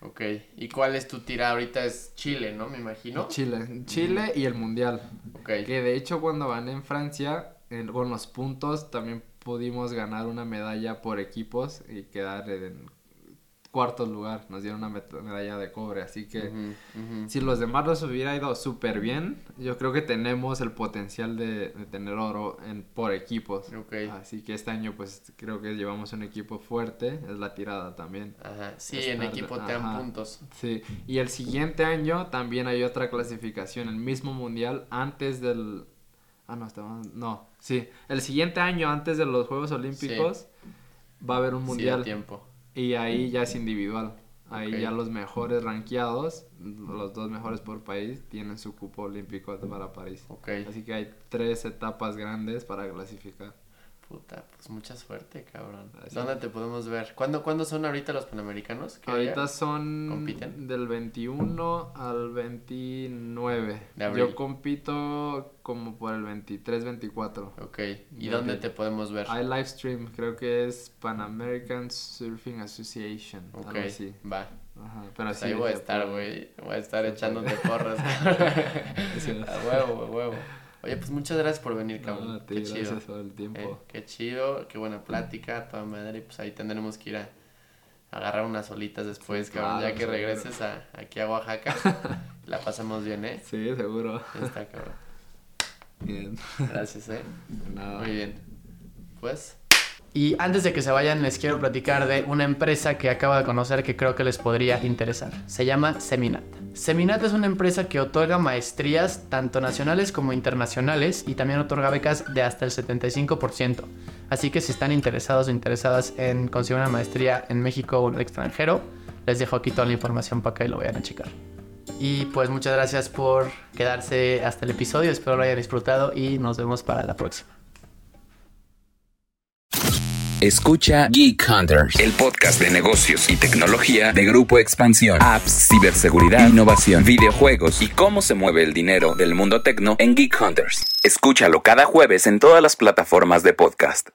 Ok. ¿Y cuál es tu tira ahorita? Es Chile, ¿no? Me imagino. Chile, Chile y el Mundial. Ok. Que de hecho cuando gané en Francia, en- con los puntos también pudimos ganar una medalla por equipos y quedar en cuarto lugar. Nos dieron una medalla de cobre. Así que si los demás los hubiera ido súper bien, yo creo que tenemos el potencial de, de tener oro en, por equipos. Así que este año pues creo que llevamos un equipo fuerte. Es la tirada también. Ajdan Sí, en equipo te dan ajá. puntos. Sí, y el siguiente año también hay otra clasificación, el mismo mundial antes del... Ah, no, estamos... No, sí, el siguiente año antes de los Juegos Olímpicos va a haber un Sí, mundial tiempo. Y ahí ya es individual. Ahí ya los mejores rankeados, los dos mejores por país, tienen su cupo olímpico para París. Así que hay tres etapas grandes para clasificar. Puta, pues mucha suerte, cabrón. Así. ¿Dónde te podemos ver? ¿Cuándo, ¿cuándo son ahorita los Panamericanos? ¿Qué Ahorita son compiten? del 21 al 29. De abril. Yo compito como por el 23, 24. Ok. ¿Y De dónde te podemos ver? Hay live stream, creo que es Pan American Surfing Association. Ok, Algo así. va. Ajá, pero Pues sí. ahí voy a estar, güey. Voy a estar Se echándote porras. A huevo, a huevo. Oye, pues muchas gracias por venir, No, cabrón. ti, qué chido. por el tiempo. Eh, qué chido, qué buena plática, toda madre. Y pues ahí tendremos que ir a agarrar unas solitas después, Sí, cabrón. claro, ya que seguro. regreses a, aquí a Oaxaca, la pasamos bien, ¿eh? Sí, seguro. Está, cabrón. Bien. Gracias, ¿eh? Nada. Muy bien. Pues. Y antes de que se vayan, les quiero platicar de una empresa que acabo de conocer que creo que les podría interesar. Se llama Seminat. Seminat es una empresa que otorga maestrías tanto nacionales como internacionales y también otorga becas de hasta el 75%. Así que si están interesados o interesadas en conseguir una maestría en México o en el extranjero, les dejo aquí toda la información para que lo vayan a checar. Y pues muchas gracias por quedarse hasta el episodio, espero lo hayan disfrutado y nos vemos para la próxima. Escucha Geek Hunters, el podcast de negocios y tecnología de Grupo Expansión. Apps, ciberseguridad, innovación, videojuegos y cómo se mueve el dinero del mundo tecno en Geek Hunters. Escúchalo cada jueves en todas las plataformas de podcast.